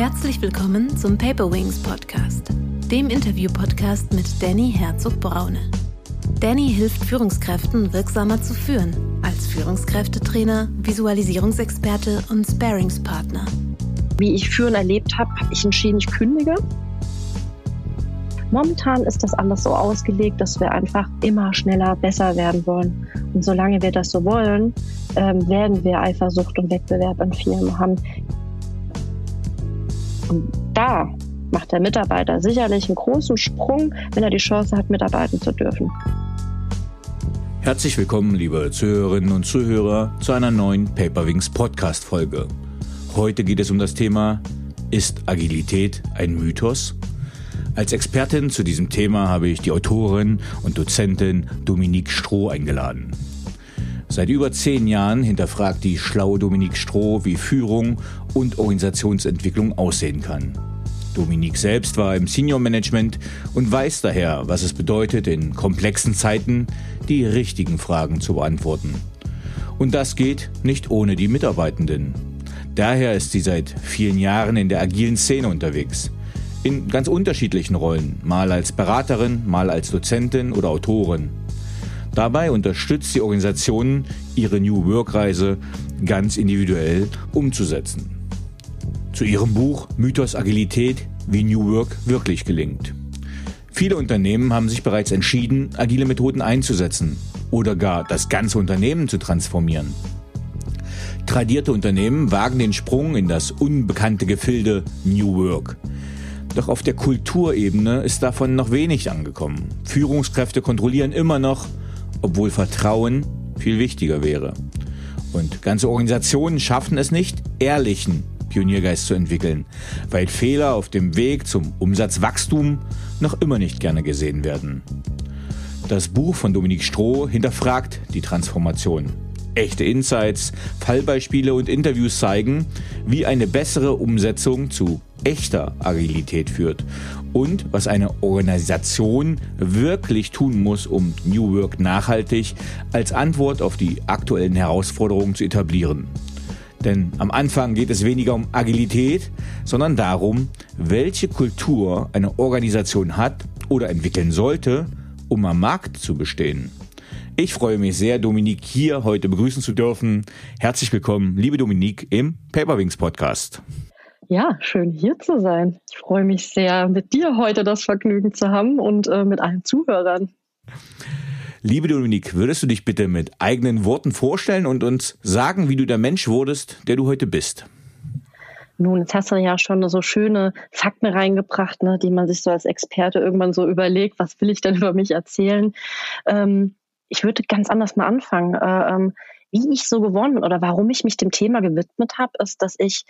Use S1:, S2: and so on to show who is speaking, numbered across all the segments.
S1: Herzlich willkommen zum Paper Wings Podcast, dem Interview-Podcast mit Danny Herzog-Braune. Danny hilft Führungskräften wirksamer zu führen, als Führungskräftetrainer, Visualisierungsexperte und Sparingspartner.
S2: Wie ich Führen erlebt habe, habe ich entschieden, ich kündige. Momentan ist das alles so ausgelegt, dass wir einfach immer schneller besser werden wollen. Und solange wir das so wollen, ähm, werden wir Eifersucht und Wettbewerb in Firmen haben. Und da macht der Mitarbeiter sicherlich einen großen Sprung, wenn er die Chance hat, mitarbeiten zu dürfen.
S3: Herzlich willkommen, liebe Zuhörerinnen und Zuhörer, zu einer neuen Paperwings Podcast Folge. Heute geht es um das Thema Ist Agilität ein Mythos? Als Expertin zu diesem Thema habe ich die Autorin und Dozentin Dominique Stroh eingeladen. Seit über zehn Jahren hinterfragt die schlaue Dominique Stroh, wie Führung und Organisationsentwicklung aussehen kann. Dominique selbst war im Senior Management und weiß daher, was es bedeutet, in komplexen Zeiten die richtigen Fragen zu beantworten. Und das geht nicht ohne die Mitarbeitenden. Daher ist sie seit vielen Jahren in der agilen Szene unterwegs. In ganz unterschiedlichen Rollen, mal als Beraterin, mal als Dozentin oder Autorin. Dabei unterstützt die Organisation ihre New Work-Reise ganz individuell umzusetzen. Zu ihrem Buch Mythos Agilität, wie New Work wirklich gelingt. Viele Unternehmen haben sich bereits entschieden, agile Methoden einzusetzen oder gar das ganze Unternehmen zu transformieren. Tradierte Unternehmen wagen den Sprung in das unbekannte Gefilde New Work. Doch auf der Kulturebene ist davon noch wenig angekommen. Führungskräfte kontrollieren immer noch, obwohl Vertrauen viel wichtiger wäre. Und ganze Organisationen schaffen es nicht, ehrlichen Pioniergeist zu entwickeln, weil Fehler auf dem Weg zum Umsatzwachstum noch immer nicht gerne gesehen werden. Das Buch von Dominik Stroh hinterfragt die Transformation. Echte Insights, Fallbeispiele und Interviews zeigen, wie eine bessere Umsetzung zu echter Agilität führt und was eine Organisation wirklich tun muss, um New Work nachhaltig als Antwort auf die aktuellen Herausforderungen zu etablieren. Denn am Anfang geht es weniger um Agilität, sondern darum, welche Kultur eine Organisation hat oder entwickeln sollte, um am Markt zu bestehen. Ich freue mich sehr, Dominik hier heute begrüßen zu dürfen. Herzlich willkommen, liebe Dominik, im Paperwings Podcast.
S2: Ja, schön hier zu sein. Ich freue mich sehr, mit dir heute das Vergnügen zu haben und äh, mit allen Zuhörern.
S3: Liebe Dominik, würdest du dich bitte mit eigenen Worten vorstellen und uns sagen, wie du der Mensch wurdest, der du heute bist?
S2: Nun, jetzt hast du ja schon so schöne Fakten reingebracht, ne, die man sich so als Experte irgendwann so überlegt, was will ich denn über mich erzählen? Ähm, ich würde ganz anders mal anfangen. Äh, ähm, wie ich so geworden bin oder warum ich mich dem Thema gewidmet habe, ist, dass ich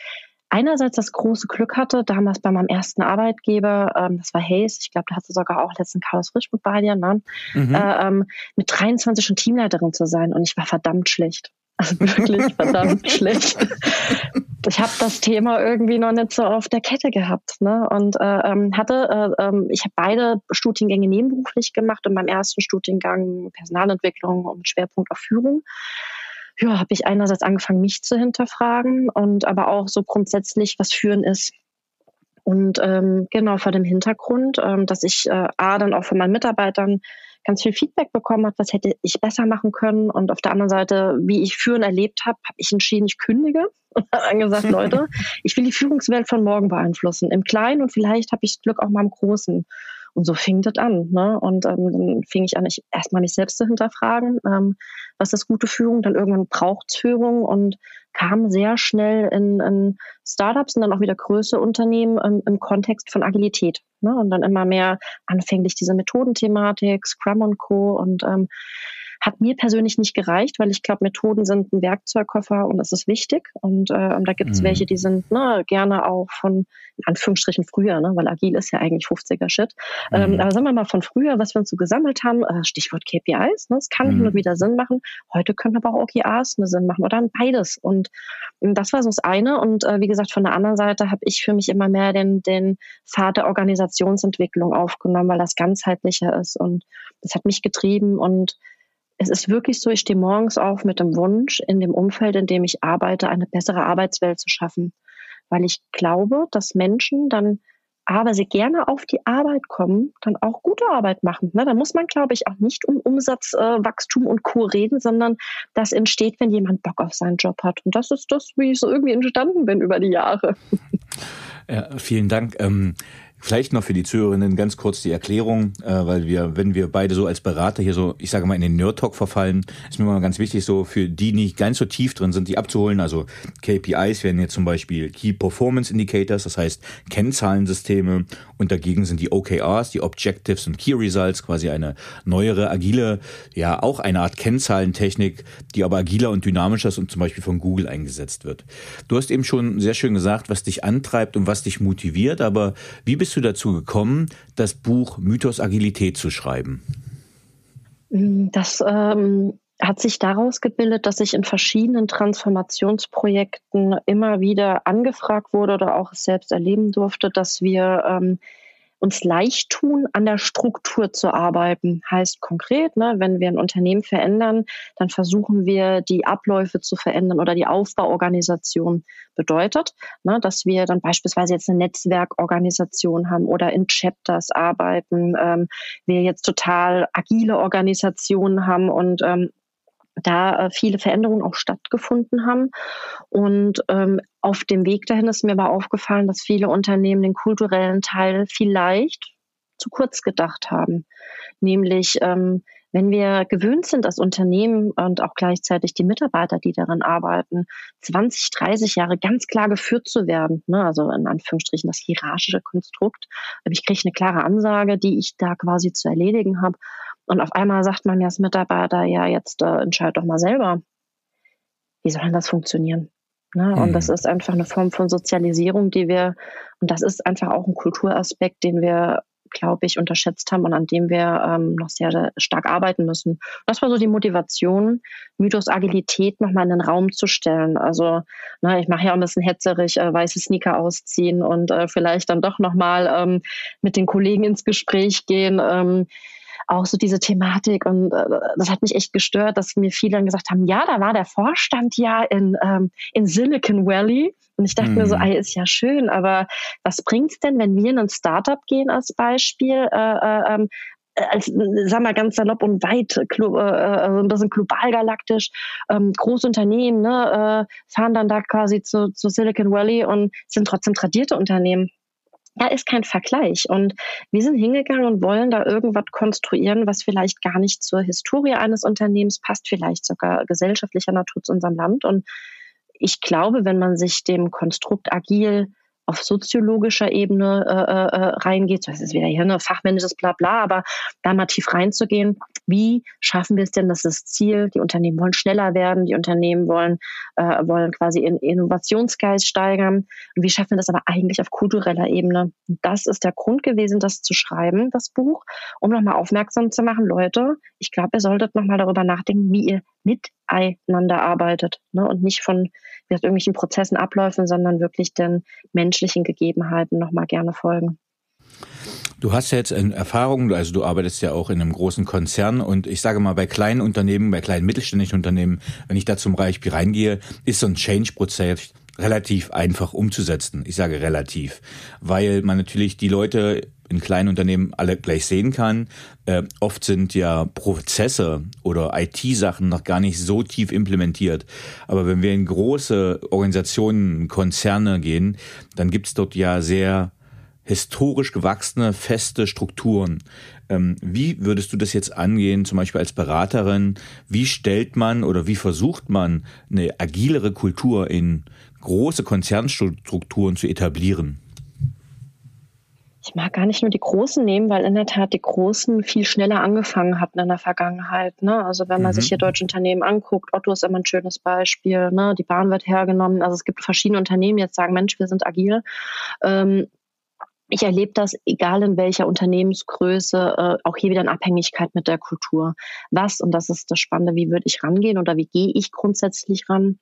S2: einerseits das große Glück hatte, damals bei meinem ersten Arbeitgeber, ähm, das war Hayes, ich glaube, da hast du sogar auch letzten Carlos Frisch mit bei dir, ne? Mhm. Äh, ähm, mit 23 schon Teamleiterin zu sein und ich war verdammt schlecht. Also wirklich verdammt schlecht. Ich habe das Thema irgendwie noch nicht so auf der Kette gehabt. Ne? Und äh, ähm, hatte, äh, äh, ich habe beide Studiengänge nebenberuflich gemacht und beim ersten Studiengang Personalentwicklung und Schwerpunkt auf Führung ja, habe ich einerseits angefangen, mich zu hinterfragen und aber auch so grundsätzlich, was Führen ist. Und ähm, genau vor dem Hintergrund, ähm, dass ich äh, A, dann auch von meinen Mitarbeitern ganz viel Feedback bekommen habe, was hätte ich besser machen können. Und auf der anderen Seite, wie ich Führen erlebt habe, habe ich entschieden, ich kündige und habe dann gesagt, Leute, ich will die Führungswelt von morgen beeinflussen. Im Kleinen und vielleicht habe ich Glück auch mal im Großen. Und so fing das an. Ne? Und ähm, dann fing ich an, ich erstmal mich selbst zu hinterfragen, ähm, was ist gute Führung, dann irgendwann braucht's Führung und kam sehr schnell in, in Startups und dann auch wieder größere Unternehmen ähm, im Kontext von Agilität. Ne? Und dann immer mehr anfänglich diese Methodenthematik, Scrum und Co. Und ähm, hat mir persönlich nicht gereicht, weil ich glaube, Methoden sind ein Werkzeugkoffer und das ist wichtig. Und äh, da gibt es mhm. welche, die sind ne, gerne auch von, in Anführungsstrichen früher, ne, weil agil ist ja eigentlich 50er-Shit. Ähm, mhm. Ähm, aber sagen wir mal von früher, was wir uns so gesammelt haben, äh, Stichwort KPIs, ne, es kann mhm. hin und wieder Sinn machen. Heute können aber auch OKRs eine Sinn machen oder dann beides. Und, und das war so das eine. Und äh, wie gesagt, von der anderen Seite habe ich für mich immer mehr den, den Pfad der Organisationsentwicklung aufgenommen, weil das ganzheitlicher ist. Und das hat mich getrieben und es ist wirklich so, ich stehe morgens auf mit dem Wunsch, in dem Umfeld, in dem ich arbeite, eine bessere Arbeitswelt zu schaffen. weil ich glaube, dass Menschen dann aber sie gerne auf die Arbeit kommen, dann auch gute Arbeit machen. Ne? Da muss man, glaube ich, auch nicht um Umsatzwachstum äh, und Co. reden, sondern das entsteht, wenn jemand Bock auf seinen Job hat. Und das ist das, wie ich so irgendwie entstanden bin über die Jahre.
S3: Ja, vielen Dank. Ähm Vielleicht noch für die Zuhörerinnen ganz kurz die Erklärung, äh, weil wir, wenn wir beide so als Berater hier so, ich sage mal, in den Nerd-Talk verfallen, ist mir mal ganz wichtig, so für die nicht ganz so tief drin sind, die abzuholen. Also KPIs werden jetzt zum Beispiel Key Performance Indicators, das heißt Kennzahlensysteme und dagegen sind die OKRs, die Objectives und Key Results, quasi eine neuere, agile, ja auch eine Art Kennzahlentechnik, die aber agiler und dynamischer ist und zum Beispiel von Google eingesetzt wird. Du hast eben schon sehr schön gesagt, was dich antreibt und was dich motiviert, aber wie bist bist du dazu gekommen, das Buch Mythos Agilität zu schreiben?
S2: Das ähm, hat sich daraus gebildet, dass ich in verschiedenen Transformationsprojekten immer wieder angefragt wurde oder auch selbst erleben durfte, dass wir ähm, uns leicht tun, an der Struktur zu arbeiten. Heißt konkret, ne, wenn wir ein Unternehmen verändern, dann versuchen wir, die Abläufe zu verändern oder die Aufbauorganisation bedeutet, ne, dass wir dann beispielsweise jetzt eine Netzwerkorganisation haben oder in Chapters arbeiten, ähm, wir jetzt total agile Organisationen haben und ähm, da äh, viele Veränderungen auch stattgefunden haben. Und ähm, auf dem Weg dahin ist mir aber aufgefallen, dass viele Unternehmen den kulturellen Teil vielleicht zu kurz gedacht haben. Nämlich, ähm, wenn wir gewöhnt sind als Unternehmen und auch gleichzeitig die Mitarbeiter, die darin arbeiten, 20, 30 Jahre ganz klar geführt zu werden, ne, also in Anführungsstrichen das hierarchische Konstrukt, ich kriege eine klare Ansage, die ich da quasi zu erledigen habe. Und auf einmal sagt man mir als Mitarbeiter, ja, jetzt äh, entscheid doch mal selber. Wie soll denn das funktionieren? Ne? Und das mhm. ist einfach eine Form von Sozialisierung, die wir, und das ist einfach auch ein Kulturaspekt, den wir, glaube ich, unterschätzt haben und an dem wir ähm, noch sehr stark arbeiten müssen. Das war so die Motivation, Mythos Agilität nochmal in den Raum zu stellen. Also, ne, ich mache ja auch ein bisschen hetzerig, äh, weiße Sneaker ausziehen und äh, vielleicht dann doch nochmal ähm, mit den Kollegen ins Gespräch gehen. Ähm, auch so diese Thematik und äh, das hat mich echt gestört, dass mir viele dann gesagt haben, ja, da war der Vorstand ja in, ähm, in Silicon Valley und ich dachte mhm. mir so, ey, ist ja schön, aber was bringt's denn, wenn wir in ein Startup gehen als Beispiel, äh, äh, ähm, als, sagen wir ganz salopp und weit, äh, äh, ein bisschen global galaktisch, ähm, Großunternehmen, ne, äh, fahren dann da quasi zu, zu Silicon Valley und sind trotzdem tradierte Unternehmen da ist kein Vergleich. Und wir sind hingegangen und wollen da irgendwas konstruieren, was vielleicht gar nicht zur Historie eines Unternehmens passt, vielleicht sogar gesellschaftlicher Natur zu unserem Land. Und ich glaube, wenn man sich dem Konstrukt agil auf soziologischer Ebene äh, äh, äh, reingeht, das ist wieder hier ein fachmännisches Blabla, aber da mal tief reinzugehen, wie schaffen wir es denn, dass das Ziel, die Unternehmen wollen schneller werden, die Unternehmen wollen, äh, wollen quasi in Innovationsgeist steigern und wie schaffen wir das aber eigentlich auf kultureller Ebene? Und das ist der Grund gewesen, das zu schreiben, das Buch, um nochmal aufmerksam zu machen, Leute, ich glaube, ihr solltet nochmal darüber nachdenken, wie ihr miteinander arbeitet ne? und nicht von irgendwelchen Prozessen, Abläufen, sondern wirklich den menschlichen Gegebenheiten nochmal gerne folgen.
S3: Du hast ja jetzt Erfahrung, also du arbeitest ja auch in einem großen Konzern und ich sage mal, bei kleinen Unternehmen, bei kleinen mittelständischen Unternehmen, wenn ich da zum Beispiel reingehe, ist so ein Change-Prozess relativ einfach umzusetzen. Ich sage relativ, weil man natürlich die Leute in kleinen Unternehmen alle gleich sehen kann. Äh, oft sind ja Prozesse oder IT-Sachen noch gar nicht so tief implementiert. Aber wenn wir in große Organisationen, Konzerne gehen, dann gibt's dort ja sehr historisch gewachsene, feste Strukturen. Ähm, wie würdest du das jetzt angehen, zum Beispiel als Beraterin? Wie stellt man oder wie versucht man eine agilere Kultur in große Konzernstrukturen zu etablieren?
S2: Ich mag gar nicht nur die Großen nehmen, weil in der Tat die Großen viel schneller angefangen hatten in der Vergangenheit. Ne? Also wenn man mhm. sich hier deutsche Unternehmen anguckt, Otto ist immer ein schönes Beispiel, ne? die Bahn wird hergenommen. Also es gibt verschiedene Unternehmen, die jetzt sagen, Mensch, wir sind agil. Ähm, ich erlebe das, egal in welcher Unternehmensgröße, äh, auch hier wieder in Abhängigkeit mit der Kultur. Was, und das ist das Spannende, wie würde ich rangehen oder wie gehe ich grundsätzlich ran?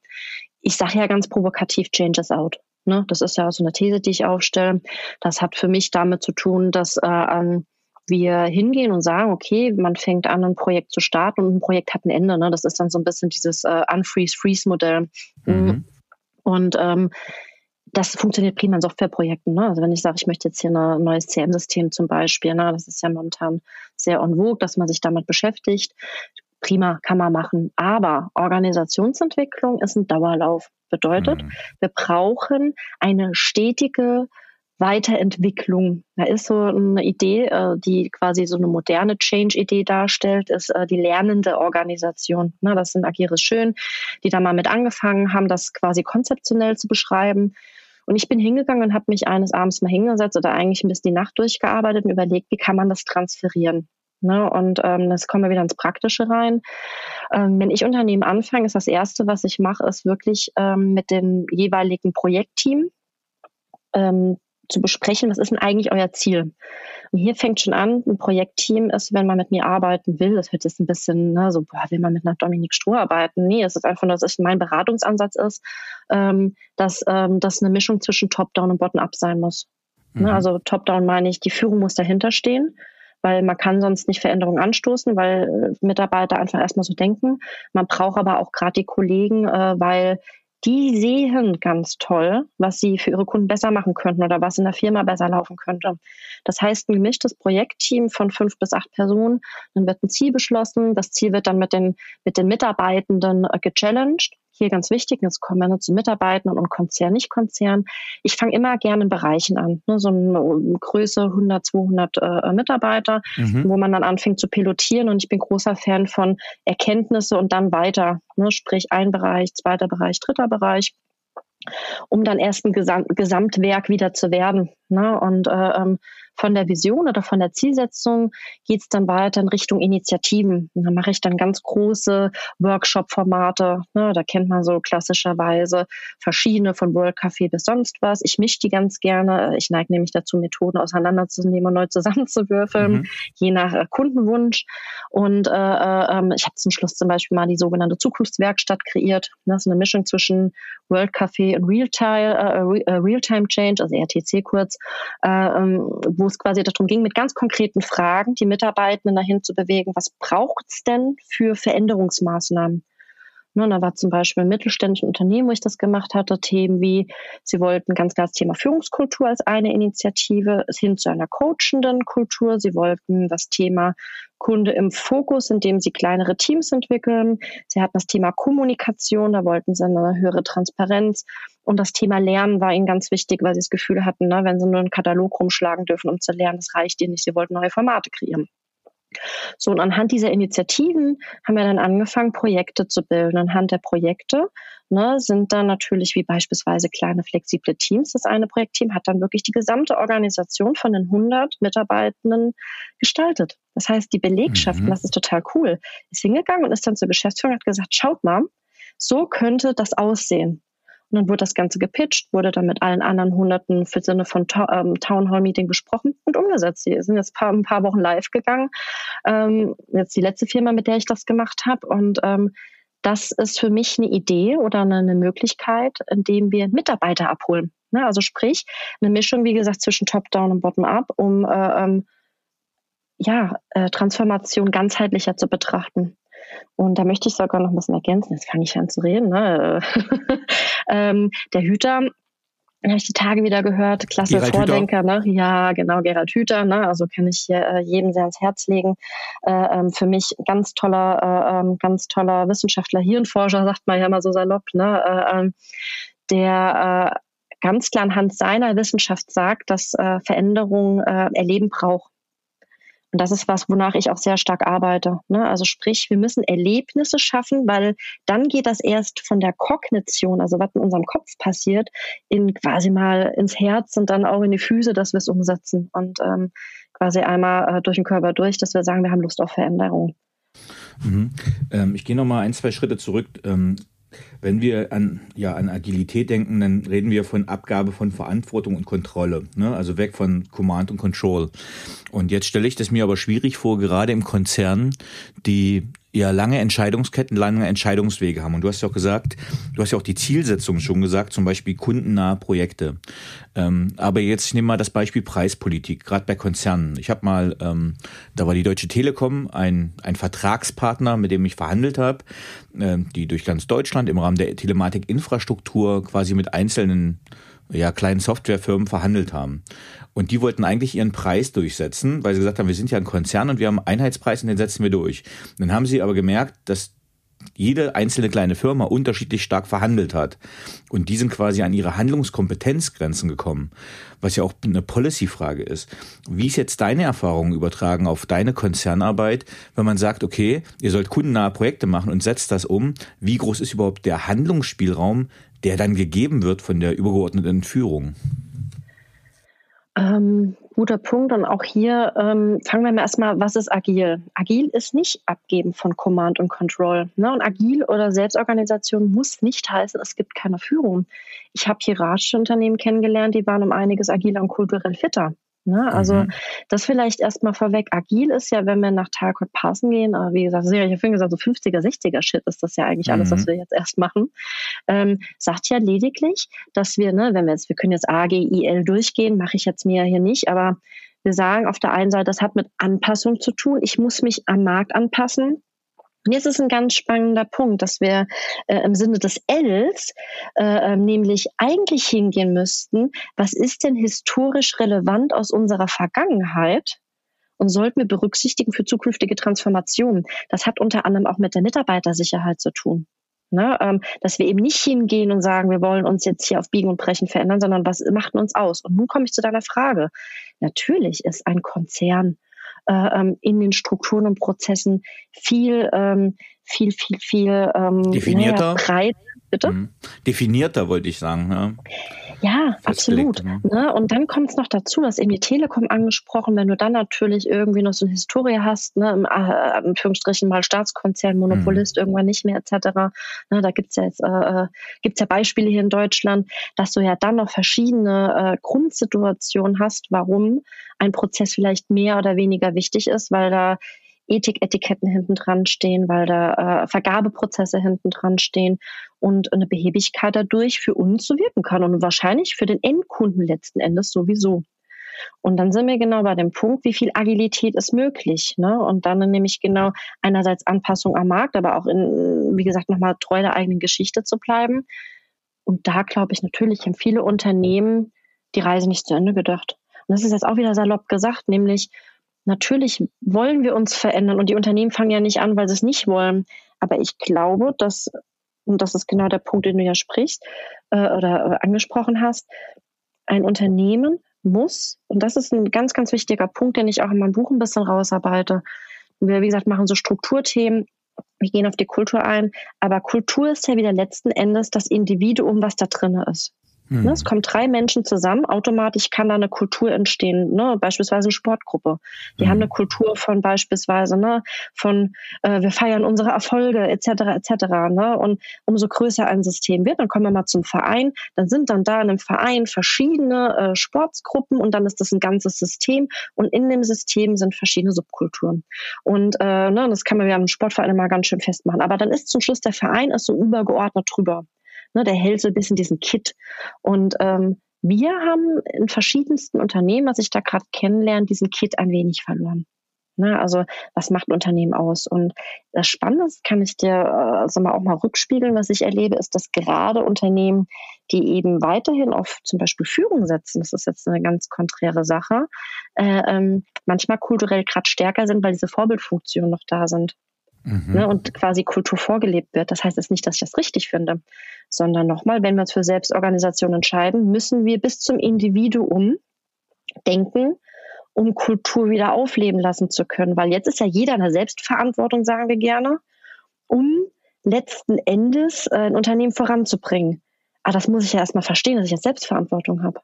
S2: Ich sage ja ganz provokativ, change is out. Ne? Das ist ja so eine These, die ich aufstelle. Das hat für mich damit zu tun, dass äh, wir hingehen und sagen, okay, man fängt an, ein Projekt zu starten und ein Projekt hat ein Ende. Ne? Das ist dann so ein bisschen dieses äh, Unfreeze-Freeze-Modell. Mhm. Und ähm, das funktioniert prima in Softwareprojekten. Ne? Also wenn ich sage, ich möchte jetzt hier ein neues CM-System zum Beispiel, ne? das ist ja momentan sehr en vogue, dass man sich damit beschäftigt. Prima, kann man machen. Aber Organisationsentwicklung ist ein Dauerlauf. Bedeutet, mhm. wir brauchen eine stetige Weiterentwicklung. Da ist so eine Idee, äh, die quasi so eine moderne Change-Idee darstellt, ist äh, die lernende Organisation. Das sind Agiris Schön, die da mal mit angefangen haben, das quasi konzeptionell zu beschreiben. Und ich bin hingegangen und habe mich eines Abends mal hingesetzt oder eigentlich ein bisschen die Nacht durchgearbeitet und überlegt, wie kann man das transferieren. Ne, und ähm, das kommen wir wieder ins Praktische rein. Ähm, wenn ich Unternehmen anfange, ist das Erste, was ich mache, ist wirklich ähm, mit dem jeweiligen Projektteam ähm, zu besprechen, was ist denn eigentlich euer Ziel? Und hier fängt schon an, ein Projektteam ist, wenn man mit mir arbeiten will, das hört jetzt ein bisschen ne, so, boah, will man mit einer Dominik Stroh arbeiten? Nee, es ist einfach nur, dass es mein Beratungsansatz ist, ähm, dass ähm, das eine Mischung zwischen Top-Down und Bottom-Up sein muss. Ne, mhm. Ne, also Top-Down meine ich, die Führung muss dahinter stehen weil man kann sonst nicht Veränderungen anstoßen, weil äh, Mitarbeiter einfach erstmal so denken. Man braucht aber auch gerade die Kollegen, äh, weil die sehen ganz toll, was sie für ihre Kunden besser machen könnten oder was in der Firma besser laufen könnte. Das heißt, ein gemischtes Projektteam von fünf bis acht Personen, dann wird ein Ziel beschlossen, das Ziel wird dann mit den, mit den Mitarbeitenden äh, gechallenged hier ganz wichtig, jetzt kommen wir nur zu Mitarbeitern und Konzern, nicht Konzern. Ich fange immer gerne in Bereichen an, ne, so eine Größe 100, 200 äh, Mitarbeiter, mhm. wo man dann anfängt zu pilotieren und ich bin großer Fan von Erkenntnisse und dann weiter, ne, sprich ein Bereich, zweiter Bereich, dritter Bereich um dann erst ein Gesam Gesamtwerk wieder zu werden. Ne? Und äh, ähm, von der Vision oder von der Zielsetzung geht es dann weiter in Richtung Initiativen. Und da mache ich dann ganz große Workshop-Formate. Ne? Da kennt man so klassischerweise verschiedene von World Café bis sonst was. Ich mische die ganz gerne. Ich neige nämlich dazu, Methoden auseinanderzunehmen und neu zusammenzuwürfeln, mhm. je nach äh, Kundenwunsch. Und äh, äh, ähm, ich habe zum Schluss zum Beispiel mal die sogenannte Zukunftswerkstatt kreiert. Das ist eine Mischung zwischen World Café und Real-Time äh, Real Change, also RTC kurz, äh, ähm, wo es quasi darum ging, mit ganz konkreten Fragen die Mitarbeitenden dahin zu bewegen, was braucht es denn für Veränderungsmaßnahmen? Ne, da war zum Beispiel ein mittelständisches Unternehmen, wo ich das gemacht hatte, Themen wie, sie wollten ganz klar das Thema Führungskultur als eine Initiative hin zu einer coachenden Kultur. Sie wollten das Thema Kunde im Fokus, indem sie kleinere Teams entwickeln. Sie hatten das Thema Kommunikation, da wollten sie eine höhere Transparenz. Und das Thema Lernen war ihnen ganz wichtig, weil sie das Gefühl hatten, ne, wenn sie nur einen Katalog rumschlagen dürfen, um zu lernen, das reicht ihnen nicht. Sie wollten neue Formate kreieren. So, und anhand dieser Initiativen haben wir dann angefangen, Projekte zu bilden. Anhand der Projekte ne, sind dann natürlich wie beispielsweise kleine flexible Teams. Das eine Projektteam hat dann wirklich die gesamte Organisation von den 100 Mitarbeitenden gestaltet. Das heißt, die Belegschaft, mhm. das ist total cool, ist hingegangen und ist dann zur Geschäftsführung und hat gesagt, schaut mal, so könnte das aussehen. Und dann wurde das Ganze gepitcht, wurde dann mit allen anderen Hunderten für Sinne von ähm, Town Hall Meeting besprochen und umgesetzt. Wir sind jetzt paar, ein paar Wochen live gegangen. Ähm, jetzt die letzte Firma, mit der ich das gemacht habe. Und ähm, das ist für mich eine Idee oder eine, Möglichkeit, indem wir Mitarbeiter abholen. Ne? Also sprich, eine Mischung, wie gesagt, zwischen Top-Down und Bottom-Up, um äh, ähm, ja, äh, Transformation ganzheitlicher zu betrachten. Und da möchte ich sogar noch ein bisschen ergänzen. Jetzt fange ich an zu reden. Ne? ähm, der Hüter, habe ich die Tage wieder gehört, klasse Gerald Vordenker, Hüter. ne? Ja, genau, Gerald Hüter, ne? Also kann ich hier äh, jedem sehr ans Herz legen. Äh, ähm, für mich ganz toller, äh, ähm, ganz toller Wissenschaftler, Hirnforscher, sagt man ja immer so salopp, ne? Äh, ähm, der äh, ganz klar anhand seiner Wissenschaft sagt, dass äh, Veränderung Erleben braucht. Und das ist was, wonach ich auch sehr stark arbeite. Ne? Also sprich, wir müssen Erlebnisse schaffen, weil dann geht das erst von der Kognition, also was in unserem Kopf passiert, in quasi mal ins Herz und dann auch in die Füße, dass wir es umsetzen und ähm, quasi einmal äh, durch den Körper durch, dass wir sagen, wir haben Lust auf Veränderung.
S3: Mhm. Ähm, ich gehe noch mal ein, zwei Schritte zurück. Ähm, wenn wir an, ja, an Agilität denken, dann reden wir von Abgabe von Verantwortung und Kontrolle, ne? also weg von Command und Control. Und jetzt stelle ich das mir aber schwierig vor, gerade im Konzern, die ja lange Entscheidungsketten, lange Entscheidungswege haben. Und du hast ja auch gesagt, du hast ja auch die Zielsetzung schon gesagt, zum Beispiel kundennahe Projekte. Ähm, aber jetzt ich nehme mal das Beispiel Preispolitik, gerade bei Konzernen. Ich habe mal, ähm, da war die Deutsche Telekom ein, ein Vertragspartner, mit dem ich verhandelt habe, äh, die durch ganz Deutschland im Rahmen der Telematikinfrastruktur quasi mit einzelnen ja, kleinen Softwarefirmen verhandelt haben. Und die wollten eigentlich ihren Preis durchsetzen, weil sie gesagt haben, wir sind ja ein Konzern und wir haben einen Einheitspreis und den setzen wir durch. Dann haben sie aber gemerkt, dass jede einzelne kleine Firma unterschiedlich stark verhandelt hat. Und die sind quasi an ihre Handlungskompetenzgrenzen gekommen, was ja auch eine Policy-Frage ist. Wie ist jetzt deine Erfahrung übertragen auf deine Konzernarbeit, wenn man sagt, okay, ihr sollt kundennahe Projekte machen und setzt das um? Wie groß ist überhaupt der Handlungsspielraum, der dann gegeben wird von der übergeordneten Führung?
S2: Ähm, guter Punkt. Und auch hier ähm, fangen wir mal erstmal, was ist agil? Agil ist nicht Abgeben von Command und Control. Ne? Und agil oder Selbstorganisation muss nicht heißen, es gibt keine Führung. Ich habe hierarchische Unternehmen kennengelernt, die waren um einiges agiler und kulturell fitter. Ne? Also mhm. das vielleicht erstmal vorweg. Agil ist ja, wenn wir nach Talcott Parson gehen, aber wie gesagt, ich habe vorhin gesagt, so 50er, 60er Shit ist das ja eigentlich alles, mhm. was wir jetzt erst machen. Ähm, sagt ja lediglich, dass wir, ne, wenn wir jetzt, wir können jetzt A, G, I, L durchgehen, mache ich jetzt mir hier nicht, aber wir sagen auf der einen Seite, das hat mit Anpassung zu tun. Ich muss mich am Markt anpassen. Jetzt ist ein ganz spannender Punkt, dass wir äh, im Sinne des Ls äh, ähm, nämlich eigentlich hingehen müssten, was ist denn historisch relevant aus unserer Vergangenheit? Und sollten wir berücksichtigen für zukünftige Transformationen. Das hat unter anderem auch mit der Mitarbeitersicherheit zu tun. Ne, ähm, dass wir eben nicht hingehen und sagen, wir wollen uns jetzt hier auf Biegen und Brechen verändern, sondern was macht uns aus? Und nun komme ich zu deiner Frage. Natürlich ist ein Konzern äh, ähm, in den Strukturen und Prozessen viel, ähm, viel, viel, viel
S3: ähm, definierter.
S2: Naja, breit. Bitte?
S3: Mhm. Definierter wollte ich sagen. Ja.
S2: Ja, absolut. Ne? ne? Und dann kommt es noch dazu, dass eben die Telekom angesprochen, wenn du dann natürlich irgendwie noch so eine Historie hast, ne, im äh, Anführungsstrichen mal Staatskonzern, Monopolist, mhm. irgendwann nicht mehr etc. Ne, da gibt's ja jetzt äh, äh, gibt's ja Beispiele hier in Deutschland, dass du ja dann noch verschiedene äh, Grundsituationen hast, warum ein Prozess vielleicht mehr oder weniger wichtig ist, weil da Ethiketiketten hinten dran stehen, weil da äh, Vergabeprozesse hinten dran stehen und eine Behebigkeit dadurch für uns so wirken kann und wahrscheinlich für den Endkunden letzten Endes sowieso. Und dann sind wir genau bei dem Punkt, wie viel Agilität ist möglich. Ne? Und dann nämlich genau einerseits Anpassung am Markt, aber auch in, wie gesagt, nochmal treu der eigenen Geschichte zu bleiben. Und da glaube ich natürlich haben viele Unternehmen die Reise nicht zu Ende gedacht. Und das ist jetzt auch wieder salopp gesagt, nämlich natürlich wollen wir uns verändern und die Unternehmen fangen ja nicht an, weil sie es nicht wollen. Aber ich glaube, dass, und das ist genau der Punkt, den du ja sprichst äh, oder äh, angesprochen hast, ein Unternehmen muss, und das ist ein ganz, ganz wichtiger Punkt, den ich auch in meinem Buch ein bisschen rausarbeite. Wir, wie gesagt, machen so Strukturthemen, wir gehen auf die Kultur ein, aber Kultur ist ja wieder letzten Endes das Individuum, was da drin ist. Mhm. Ne, es kommen drei Menschen zusammen, automatisch kann da eine Kultur entstehen, ne? beispielsweise eine Sportgruppe. Die mhm. haben eine Kultur von beispielsweise ne, von äh, wir feiern unsere Erfolge etc. etc. Ne? Und umso größer ein System wird, dann kommen wir mal zum Verein, dann sind dann da in einem Verein verschiedene äh, Sportsgruppen und dann ist das ein ganzes System und in dem System sind verschiedene Subkulturen. Und äh, ne, das kann man ja im Sportverein mal ganz schön festmachen. Aber dann ist zum Schluss der Verein ist so übergeordnet drüber. Ne, der hält so ein bisschen diesen Kit. Und ähm, wir haben in verschiedensten Unternehmen, was ich da gerade kennenlerne, diesen Kit ein wenig verloren. Ne, also was macht ein Unternehmen aus? Und das Spannende ist, kann ich dir also mal auch mal rückspiegeln, was ich erlebe, ist, dass gerade Unternehmen, die eben weiterhin auf zum Beispiel Führung setzen, das ist jetzt eine ganz konträre Sache, äh, ähm, manchmal kulturell gerade stärker sind, weil diese Vorbildfunktionen noch da sind. Mhm. Ne, und quasi Kultur vorgelebt wird. Das heißt jetzt nicht, dass ich das richtig finde, sondern nochmal, wenn wir uns für Selbstorganisation entscheiden, müssen wir bis zum Individuum denken, um Kultur wieder aufleben lassen zu können. Weil jetzt ist ja jeder eine Selbstverantwortung, sagen wir gerne, um letzten Endes äh, ein Unternehmen voranzubringen. Aber das muss ich ja erstmal verstehen, dass ich jetzt Selbstverantwortung habe.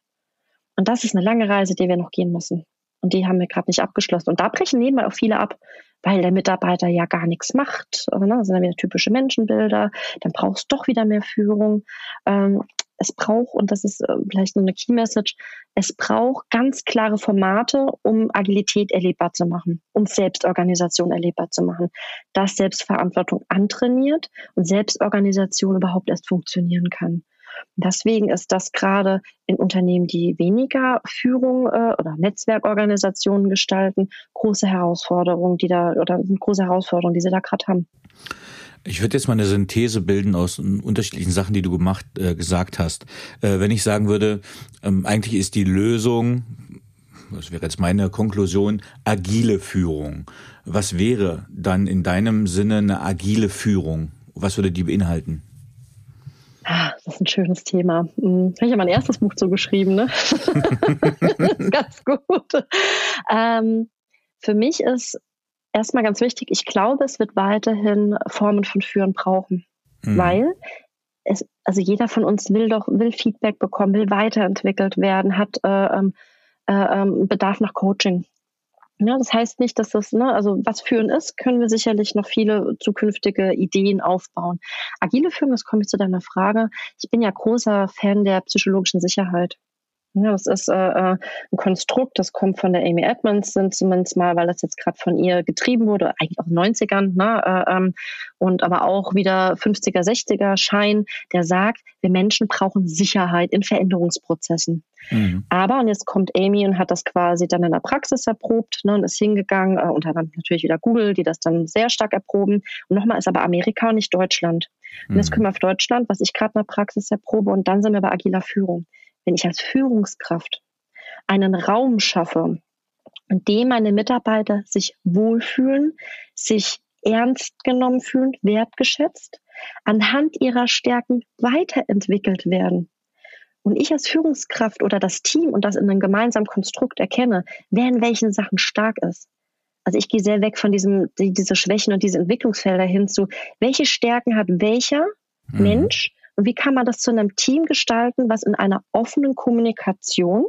S2: Und das ist eine lange Reise, die wir noch gehen müssen. Und die haben wir gerade nicht abgeschlossen. Und da brechen nebenbei auch viele ab, weil der Mitarbeiter ja gar nichts macht. Ne? Das sind dann wieder typische Menschenbilder. Dann brauchst du doch wieder mehr Führung. Ähm, es braucht, und das ist äh, vielleicht nur eine Key Message, es braucht ganz klare Formate, um Agilität erlebbar zu machen, um Selbstorganisation erlebbar zu machen, dass Selbstverantwortung antrainiert und Selbstorganisation überhaupt erst funktionieren kann. Deswegen ist das gerade in Unternehmen, die weniger Führung äh, oder Netzwerkorganisationen gestalten, große Herausforderungen, die da oder große Herausforderungen, die sie da gerade haben.
S3: Ich würde jetzt mal eine Synthese bilden aus unterschiedlichen Sachen, die du gemacht, äh, gesagt hast. Äh, wenn ich sagen würde, ähm, eigentlich ist die Lösung, das wäre jetzt meine Konklusion, agile Führung. Was wäre dann in deinem Sinne eine agile Führung? Was würde die beinhalten?
S2: Ah, das ist ein schönes Thema. Hm, habe ich ja mein erstes Buch zugeschrieben, ne? ganz gut. Ähm, für mich ist erstmal ganz wichtig, ich glaube, es wird weiterhin Formen von Führen brauchen. Mhm. Weil es, also jeder von uns will doch, will Feedback bekommen, will weiterentwickelt werden, hat äh, ähm, äh, äh, Bedarf nach Coaching. Ja, das heißt nicht, dass das, ne, also was Führen ist, können wir sicherlich noch viele zukünftige Ideen aufbauen. Agile Führung, das komme ich zu deiner Frage. Ich bin ja großer Fan der psychologischen Sicherheit. Ja, das ist äh, äh, ein Konstrukt, das kommt von der Amy Edmondson zumindest mal, weil das jetzt gerade von ihr getrieben wurde, eigentlich auch in den 90ern, ne, äh, ähm, und aber auch wieder 50er, 60er Schein, der sagt, wir Menschen brauchen Sicherheit in Veränderungsprozessen. Mhm. Aber, und jetzt kommt Amy und hat das quasi dann in der Praxis erprobt ne, und ist hingegangen, äh, unter anderem natürlich wieder Google, die das dann sehr stark erproben. Und nochmal ist aber Amerika und nicht Deutschland. Und jetzt mhm. kommen wir auf Deutschland, was ich gerade in der Praxis erprobe, und dann sind wir bei agiler Führung wenn ich als Führungskraft einen Raum schaffe, in dem meine Mitarbeiter sich wohlfühlen, sich ernst genommen fühlen, wertgeschätzt, anhand ihrer Stärken weiterentwickelt werden. Und ich als Führungskraft oder das Team und das in einem gemeinsamen Konstrukt erkenne, wer in welchen Sachen stark ist. Also ich gehe sehr weg von diesem, diese Schwächen und diese Entwicklungsfelder hin zu, welche Stärken hat welcher mhm. Mensch und wie kann man das zu einem Team gestalten, was in einer offenen Kommunikation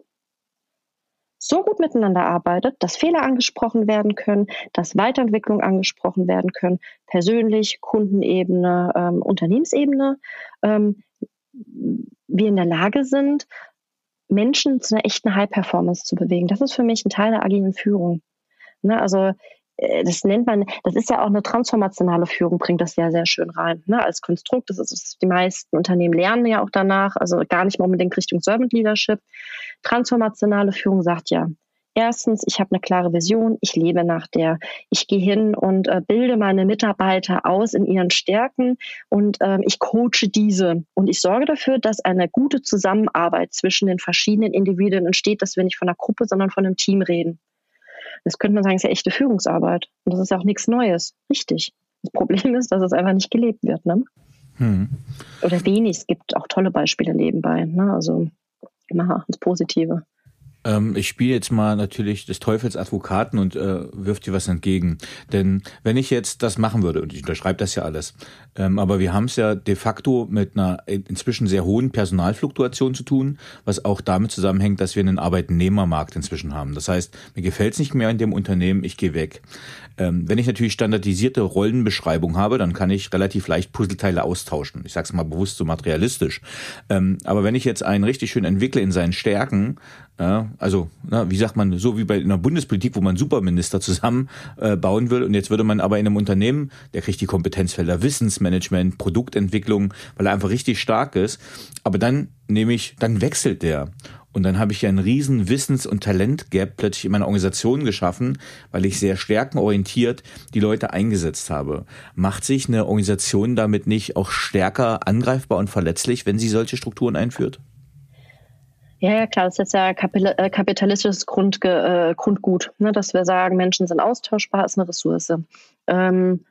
S2: so gut miteinander arbeitet, dass Fehler angesprochen werden können, dass Weiterentwicklung angesprochen werden können, persönlich, Kundenebene, ähm, Unternehmensebene, ähm, wir in der Lage sind, Menschen zu einer echten High-Performance zu bewegen. Das ist für mich ein Teil der agilen Führung. Ne, also das nennt man, das ist ja auch eine transformationale Führung, bringt das ja sehr schön rein, ne, als Konstrukt. Das ist, die meisten Unternehmen lernen ja auch danach, also gar nicht mal unbedingt Richtung Servant Leadership. Transformationale Führung sagt ja, erstens, ich habe eine klare Vision, ich lebe nach der, ich gehe hin und äh, bilde meine Mitarbeiter aus in ihren Stärken und ähm, ich coache diese und ich sorge dafür, dass eine gute Zusammenarbeit zwischen den verschiedenen Individuen entsteht, dass wir nicht von einer Gruppe, sondern von einem Team reden. Das könnte man sagen, ist ja echte Führungsarbeit. Und das ist ja auch nichts Neues. Richtig. Das Problem ist, dass es einfach nicht gelebt wird. Ne? Hm. Oder wenig. Es gibt auch tolle Beispiele nebenbei. Ne? Also immer ins Positive.
S3: Ähm, ich spiele jetzt mal natürlich des Teufels Advokaten und äh, wirf dir was entgegen. Denn wenn ich jetzt das machen würde, und ich unterschreibe das ja alles, ähm, aber wir haben es ja de facto mit einer inzwischen sehr hohen Personalfluktuation zu tun, was auch damit zusammenhängt, dass wir einen Arbeitnehmermarkt inzwischen haben. Das heißt, mir gefällt es nicht mehr in dem Unternehmen, ich gehe weg. Ähm, wenn ich natürlich standardisierte Rollenbeschreibung habe, dann kann ich relativ leicht Puzzleteile austauschen. Ich sage es mal bewusst so materialistisch. Ähm, aber wenn ich jetzt einen richtig schön entwickle in seinen Stärken, ja, also, na, wie sagt man, so wie bei einer Bundespolitik, wo man Superminister zusammen äh, will. Und jetzt würde man aber in einem Unternehmen, der kriegt die Kompetenzfelder Wissensmanagement, Produktentwicklung, weil er einfach richtig stark ist. Aber dann nehme ich, dann wechselt der. Und dann habe ich ja einen riesen Wissens- und Talent-Gap plötzlich in meiner Organisation geschaffen, weil ich sehr stärkenorientiert die Leute eingesetzt habe. Macht sich eine Organisation damit nicht auch stärker angreifbar und verletzlich, wenn sie solche Strukturen einführt?
S2: Ja, ja, klar, das ist ja äh, kapitalistisches Grundge äh, Grundgut, ne, dass wir sagen, Menschen sind austauschbar, ist eine Ressource. Ähm,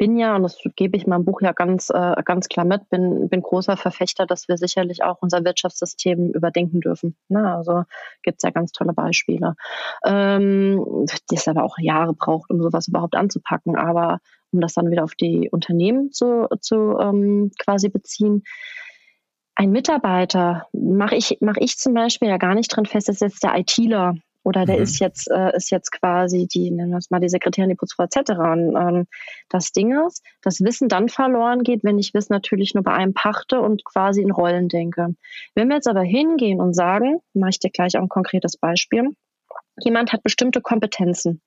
S2: bin ja, und das gebe ich meinem Buch ja ganz, äh, ganz klar mit, bin, bin großer Verfechter, dass wir sicherlich auch unser Wirtschaftssystem überdenken dürfen. Ne? Also gibt es ja ganz tolle Beispiele. Ähm, die es aber auch Jahre braucht, um sowas überhaupt anzupacken. Aber um das dann wieder auf die Unternehmen zu, zu ähm, quasi beziehen, ein Mitarbeiter, mache ich, mach ich zum Beispiel ja gar nicht dran fest, das ist jetzt der ITler oder der mhm. ist jetzt äh, ist jetzt quasi die nennen wir es mal die Sekretärin, die Putzfrau etc. Und, ähm, das Ding ist, das Wissen dann verloren geht, wenn ich Wissen natürlich nur bei einem pachte und quasi in Rollen denke. Wenn wir jetzt aber hingehen und sagen, mache ich dir gleich auch ein konkretes Beispiel, jemand hat bestimmte Kompetenzen.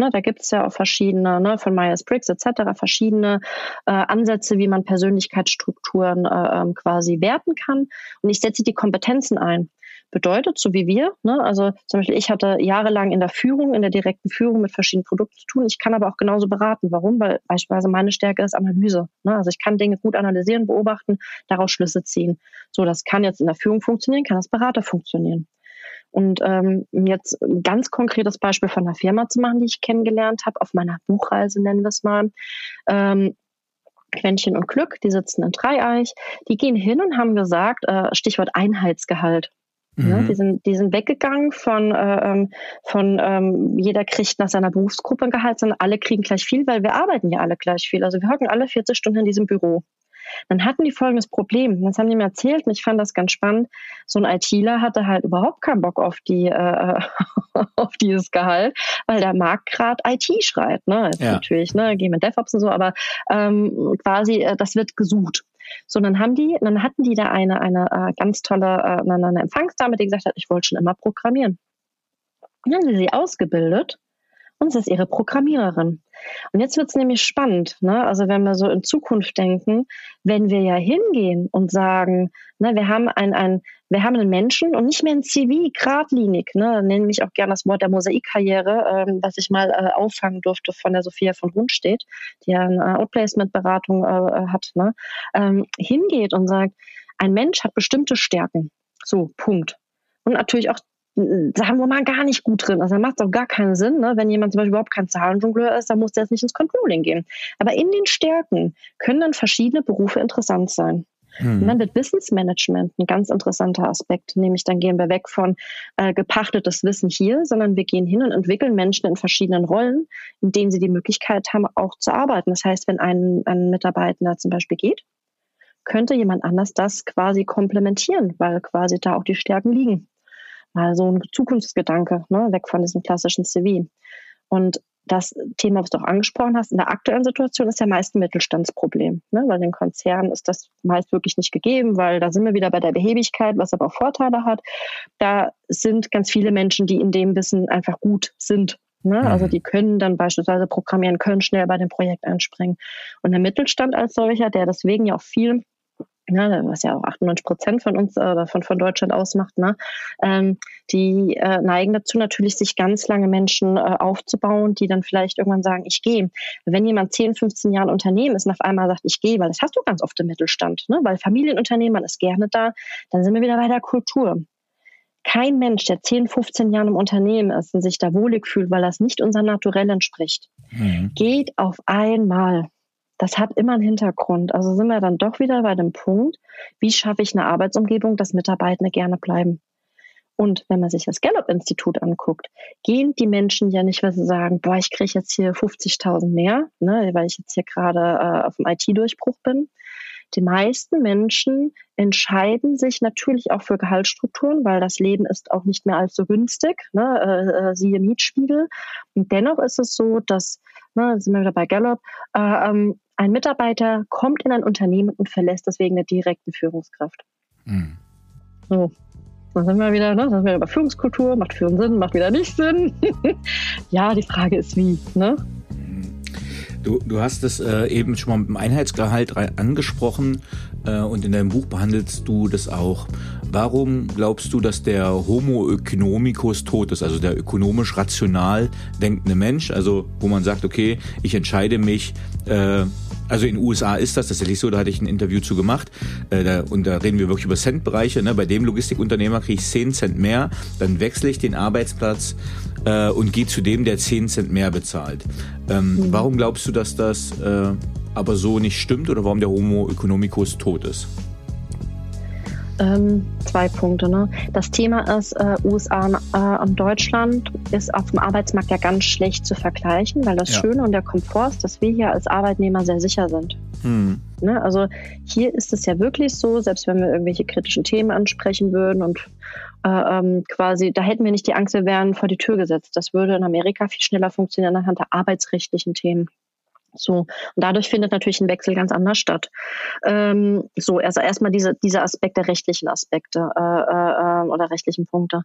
S2: Ne, da gibt es ja auch verschiedene, ne, von Myers-Briggs etc., verschiedene äh, Ansätze, wie man Persönlichkeitsstrukturen äh, ähm, quasi werten kann. Und ich setze die Kompetenzen ein. Bedeutet, so wie wir, ne? also zum Beispiel ich hatte jahrelang in der Führung, in der direkten Führung mit verschiedenen Produkten zu tun. Ich kann aber auch genauso beraten. Warum? Weil beispielsweise meine Stärke ist Analyse. Ne? Also ich kann Dinge gut analysieren, beobachten, daraus Schlüsse ziehen. So, das kann jetzt in der Führung funktionieren, kann als Berater funktionieren. Und ähm, jetzt ein ganz konkretes Beispiel von einer Firma zu machen, die ich kennengelernt habe, auf meiner Buchreise nennen wir es mal. Ähm, Quäntchen und Glück, die sitzen in Dreieich, die gehen hin und haben gesagt, äh, Stichwort Einheitsgehalt. Mhm. Ja, die, sind, die sind weggegangen von, äh, ähm, von ähm, jeder kriegt nach seiner Berufsgruppe ein Gehalt, sondern alle kriegen gleich viel, weil wir arbeiten ja alle gleich viel. Also wir hocken alle 40 Stunden in diesem Büro. Dann hatten die folgendes Problem. Das haben die mir erzählt und ich fand das ganz spannend. So ein ITler hatte halt überhaupt keinen Bock auf die äh, auf dieses Gehalt, weil der Markt gerade IT schreit. Ne? Ist ja. Natürlich, ne, gehen mit DevOps und so, aber ähm, quasi äh, das wird gesucht. So, dann haben die, dann hatten die da eine, eine äh, ganz tolle äh, eine, eine Empfangsdame, die gesagt hat, ich wollte schon immer programmieren. Und dann haben sie sie ausgebildet und sie ist ihre Programmiererin. Und jetzt wird es nämlich spannend. Ne? Also wenn wir so in Zukunft denken, wenn wir ja hingehen und sagen, ne, wir haben ein, ein, wir haben einen Menschen und nicht mehr ein CV, geradlinig, ne, nenne ich auch gerne das Wort der Mosaikkarriere, ähm, was ich mal äh, auffangen durfte von der Sophia von Rundstedt, die ja eine Outplacement-Beratung äh, hat, ne, ähm, hingeht und sagt, ein Mensch hat bestimmte Stärken. So, Punkt. Und natürlich auch sagen wir mal, gar nicht gut drin. Also da macht es auch gar keinen Sinn, ne? wenn jemand zum Beispiel überhaupt kein Zahlenjongleur ist, dann muss der jetzt nicht ins Controlling gehen. Aber in den Stärken können dann verschiedene Berufe interessant sein. Hm. Und dann wird Wissensmanagement ein ganz interessanter Aspekt, nämlich dann gehen wir weg von äh, gepachtetes Wissen hier, sondern wir gehen hin und entwickeln Menschen in verschiedenen Rollen, in denen sie die Möglichkeit haben, auch zu arbeiten. Das heißt, wenn ein, ein Mitarbeiter zum Beispiel geht, könnte jemand anders das quasi komplementieren, weil quasi da auch die Stärken liegen mal so ein Zukunftsgedanke, ne, weg von diesem klassischen CV. Und das Thema, was du auch angesprochen hast, in der aktuellen Situation ist ja meist ein Mittelstandsproblem. Ne? Weil den Konzernen ist das meist wirklich nicht gegeben, weil da sind wir wieder bei der Behebigkeit, was aber auch Vorteile hat. Da sind ganz viele Menschen, die in dem Wissen einfach gut sind. Ne? Also mhm. die können dann beispielsweise programmieren, können schnell bei dem Projekt einspringen. Und der Mittelstand als solcher, der deswegen ja auch viel ne, was ja auch 98 Prozent von uns oder von, von Deutschland ausmacht, ne, ähm, die äh, neigen dazu natürlich, sich ganz lange Menschen äh, aufzubauen, die dann vielleicht irgendwann sagen, ich gehe. Wenn jemand 10, 15 Jahre Unternehmen ist und auf einmal sagt, ich gehe, weil das hast du ganz oft im Mittelstand, ne, weil Familienunternehmen, man ist gerne da, dann sind wir wieder bei der Kultur. Kein Mensch, der 10, 15 Jahre im Unternehmen ist und sich da wohlig fühlt, weil das nicht unser Naturell entspricht, mhm. geht auf einmal das hat immer einen Hintergrund. Also sind wir dann doch wieder bei dem Punkt, wie schaffe ich eine Arbeitsumgebung, dass Mitarbeitende gerne bleiben. Und wenn man sich das Gallup-Institut anguckt, gehen die Menschen ja nicht, weil sie sagen, boah, ich kriege jetzt hier 50.000 mehr, ne, weil ich jetzt hier gerade äh, auf dem IT-Durchbruch bin. Die meisten Menschen entscheiden sich natürlich auch für Gehaltsstrukturen, weil das Leben ist auch nicht mehr allzu günstig, ne, äh, äh siehe Mietspiegel. Und dennoch ist es so, dass, ne, sind wir wieder bei Gallup, äh, ähm, ein Mitarbeiter kommt in ein Unternehmen und verlässt das wegen der direkten Führungskraft. Mhm. So. Dann sind wir wieder, ne? Dann sind wir über Führungskultur, macht Führen Sinn, macht wieder nicht Sinn. ja, die Frage ist wie, ne?
S3: Du, du hast es äh, eben schon mal mit dem Einheitsgehalt angesprochen äh, und in deinem Buch behandelst du das auch. Warum glaubst du, dass der Homo economicus tot ist, also der ökonomisch rational denkende Mensch, also wo man sagt, okay, ich entscheide mich äh, also in den USA ist das tatsächlich so, da hatte ich ein Interview zu gemacht äh, da, und da reden wir wirklich über Centbereiche. Ne? Bei dem Logistikunternehmer kriege ich 10 Cent mehr, dann wechsle ich den Arbeitsplatz äh, und gehe zu dem, der 10 Cent mehr bezahlt. Ähm, mhm. Warum glaubst du, dass das äh, aber so nicht stimmt oder warum der Homo economicus tot ist?
S2: Ähm, zwei Punkte. Ne? Das Thema ist, äh, USA äh, und Deutschland ist auf dem Arbeitsmarkt ja ganz schlecht zu vergleichen, weil das ja. Schöne und der Komfort ist, dass wir hier als Arbeitnehmer sehr sicher sind. Hm. Ne? Also hier ist es ja wirklich so, selbst wenn wir irgendwelche kritischen Themen ansprechen würden und äh, ähm, quasi, da hätten wir nicht die Angst, wir wären vor die Tür gesetzt. Das würde in Amerika viel schneller funktionieren anhand der arbeitsrechtlichen Themen. So, und dadurch findet natürlich ein Wechsel ganz anders statt. Ähm, so, also erstmal diese, diese Aspekte, rechtlichen Aspekte äh, äh, oder rechtlichen Punkte.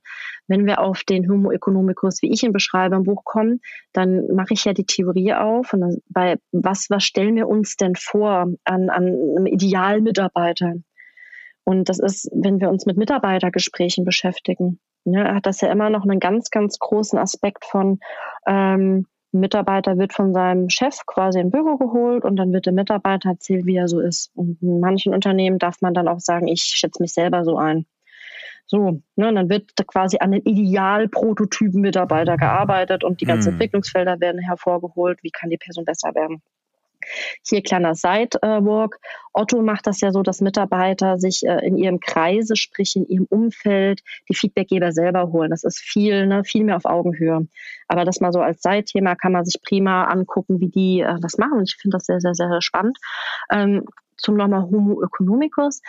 S2: Wenn wir auf den Homo economicus, wie ich ihn beschreibe, im Buch kommen, dann mache ich ja die Theorie auf und dann, bei was, was stellen wir uns denn vor an, an einem Idealmitarbeiter? Und das ist, wenn wir uns mit Mitarbeitergesprächen beschäftigen, ja, hat das ja immer noch einen ganz, ganz großen Aspekt von, ähm, ein Mitarbeiter wird von seinem Chef quasi im Büro geholt und dann wird der Mitarbeiter erzählt, wie er so ist. Und in manchen Unternehmen darf man dann auch sagen, ich schätze mich selber so ein. So, ne, und dann wird quasi an den Idealprototypen Mitarbeiter gearbeitet und die ganzen mhm. Entwicklungsfelder werden hervorgeholt. Wie kann die Person besser werden? Hier kleiner Sidewalk. Otto macht das ja so, dass Mitarbeiter sich äh, in ihrem Kreise, sprich in ihrem Umfeld, die Feedbackgeber selber holen. Das ist viel, ne, viel mehr auf Augenhöhe. Aber das mal so als Seitthema kann man sich prima angucken, wie die äh, das machen. Ich finde das sehr, sehr, sehr spannend. Ähm, zum nochmal Homo economicus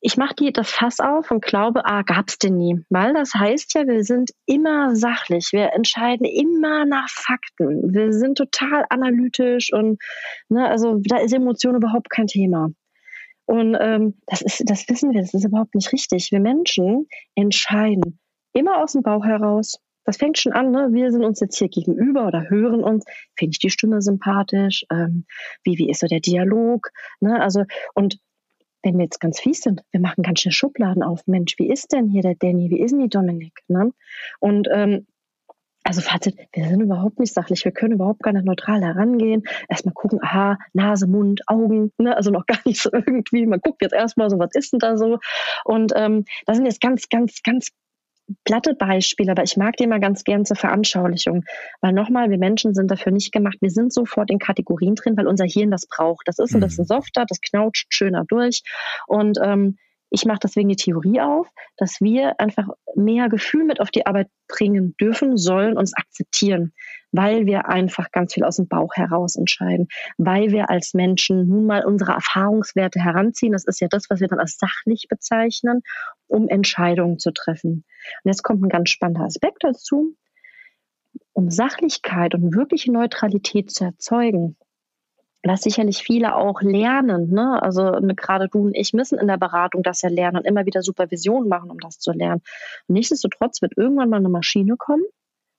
S2: ich mache die das Fass auf und glaube, ah, gab's denn nie. Weil das heißt ja, wir sind immer sachlich, wir entscheiden immer nach Fakten, wir sind total analytisch und ne, also da ist Emotion überhaupt kein Thema. Und ähm, das ist, das wissen wir, das ist überhaupt nicht richtig. Wir Menschen entscheiden immer aus dem Bauch heraus. Das fängt schon an, ne? Wir sind uns jetzt hier gegenüber oder hören uns. Finde ich die Stimme sympathisch? Ähm, wie, wie ist so der Dialog? Ne? Also, und wenn wir jetzt ganz fies sind, wir machen ganz schnell Schubladen auf. Mensch, wie ist denn hier der Danny? Wie ist denn die Dominik? Ne? Und ähm, also Fazit, wir sind überhaupt nicht sachlich, wir können überhaupt gar nicht neutral herangehen. Erstmal gucken, aha, Nase, Mund, Augen, ne? also noch gar nicht so irgendwie. Man guckt jetzt erstmal so, was ist denn da so? Und ähm, da sind jetzt ganz, ganz, ganz platte Beispiele, aber ich mag die mal ganz gern zur Veranschaulichung. Weil nochmal, wir Menschen sind dafür nicht gemacht. Wir sind sofort in Kategorien drin, weil unser Hirn das braucht. Das ist ein bisschen mhm. softer, das knautscht schöner durch. Und ähm, ich mache deswegen die Theorie auf, dass wir einfach mehr Gefühl mit auf die Arbeit bringen dürfen, sollen, uns akzeptieren, weil wir einfach ganz viel aus dem Bauch heraus entscheiden, weil wir als Menschen nun mal unsere Erfahrungswerte heranziehen. Das ist ja das, was wir dann als sachlich bezeichnen, um Entscheidungen zu treffen. Und jetzt kommt ein ganz spannender Aspekt dazu. Um Sachlichkeit und wirkliche Neutralität zu erzeugen, was sicherlich viele auch lernen. Ne? Also ne, gerade du und ich müssen in der Beratung das ja lernen und immer wieder Supervision machen, um das zu lernen. Und nichtsdestotrotz wird irgendwann mal eine Maschine kommen,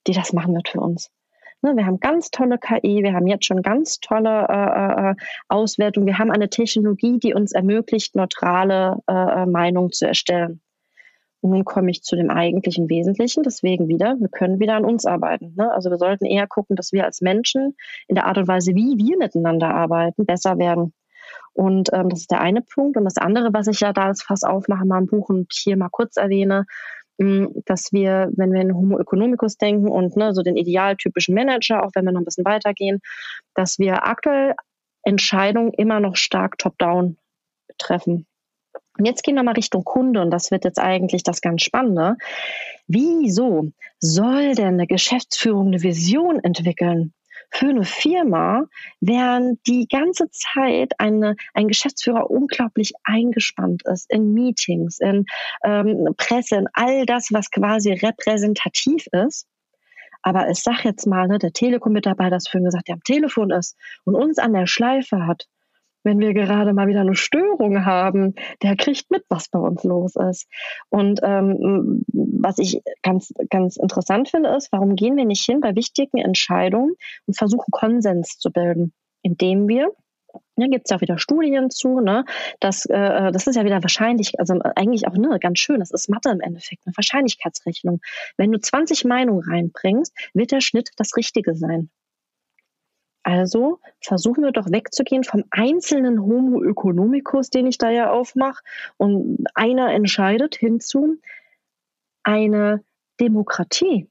S2: die das machen wird für uns. Ne, wir haben ganz tolle KI, wir haben jetzt schon ganz tolle äh, äh, Auswertungen, wir haben eine Technologie, die uns ermöglicht, neutrale äh, äh Meinungen zu erstellen. Nun komme ich zu dem eigentlichen Wesentlichen. Deswegen wieder, wir können wieder an uns arbeiten. Ne? Also wir sollten eher gucken, dass wir als Menschen in der Art und Weise, wie wir miteinander arbeiten, besser werden. Und ähm, das ist der eine Punkt. Und das andere, was ich ja da als Fass aufmache, mal im Buch und hier mal kurz erwähne, mh, mm, dass wir, wenn wir in Homo economicus denken und ne, so den idealtypischen Manager, auch wenn wir noch ein bisschen weitergehen, dass wir aktuell Entscheidungen immer noch stark top-down treffen. Und jetzt gehen wir mal Richtung Kunde und das wird jetzt eigentlich das ganz Spannende. Wieso soll denn eine Geschäftsführung eine Vision entwickeln? Für eine Firma, während die ganze Zeit eine, ein Geschäftsführer unglaublich eingespannt ist in Meetings, in ähm, Presse, in all das, was quasi repräsentativ ist. Aber ich sag jetzt mal, ne, der Telekom-Mitarbeiter, das vorhin gesagt, der am Telefon ist und uns an der Schleife hat, wenn wir gerade mal wieder eine Störung haben, der kriegt mit, was bei uns los ist. Und ähm, was ich ganz, ganz interessant finde, ist, warum gehen wir nicht hin bei wichtigen Entscheidungen und versuchen Konsens zu bilden, indem wir ja, gibt es ja auch wieder Studien zu, ne? Das, äh, das ist ja wieder wahrscheinlich, also eigentlich auch ne, ganz schön, das ist Mathe im Endeffekt, eine Wahrscheinlichkeitsrechnung. Wenn du 20 Meinungen reinbringst, wird der Schnitt das Richtige sein. Also versuchen wir doch wegzugehen vom einzelnen Homo economicus, den ich da ja aufmache, und einer entscheidet hinzu eine Demokratie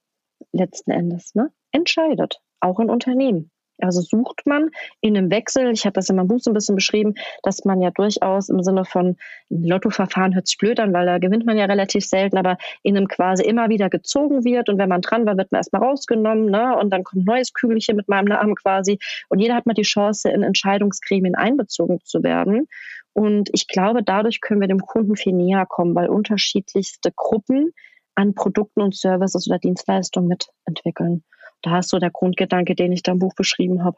S2: letzten Endes, ne? Entscheidet, auch in Unternehmen. Also sucht man in einem Wechsel, ich habe das in meinem Buch so ein bisschen beschrieben, dass man ja durchaus im Sinne von Lottoverfahren hört sich blöd an, weil da gewinnt man ja relativ selten, aber in einem quasi immer wieder gezogen wird und wenn man dran war, wird man erstmal rausgenommen ne? und dann kommt ein neues Kügelchen mit meinem Namen quasi und jeder hat mal die Chance, in Entscheidungsgremien einbezogen zu werden. Und ich glaube, dadurch können wir dem Kunden viel näher kommen, weil unterschiedlichste Gruppen an Produkten und Services oder Dienstleistungen mitentwickeln. Da ist so der Grundgedanke, den ich da im Buch beschrieben habe.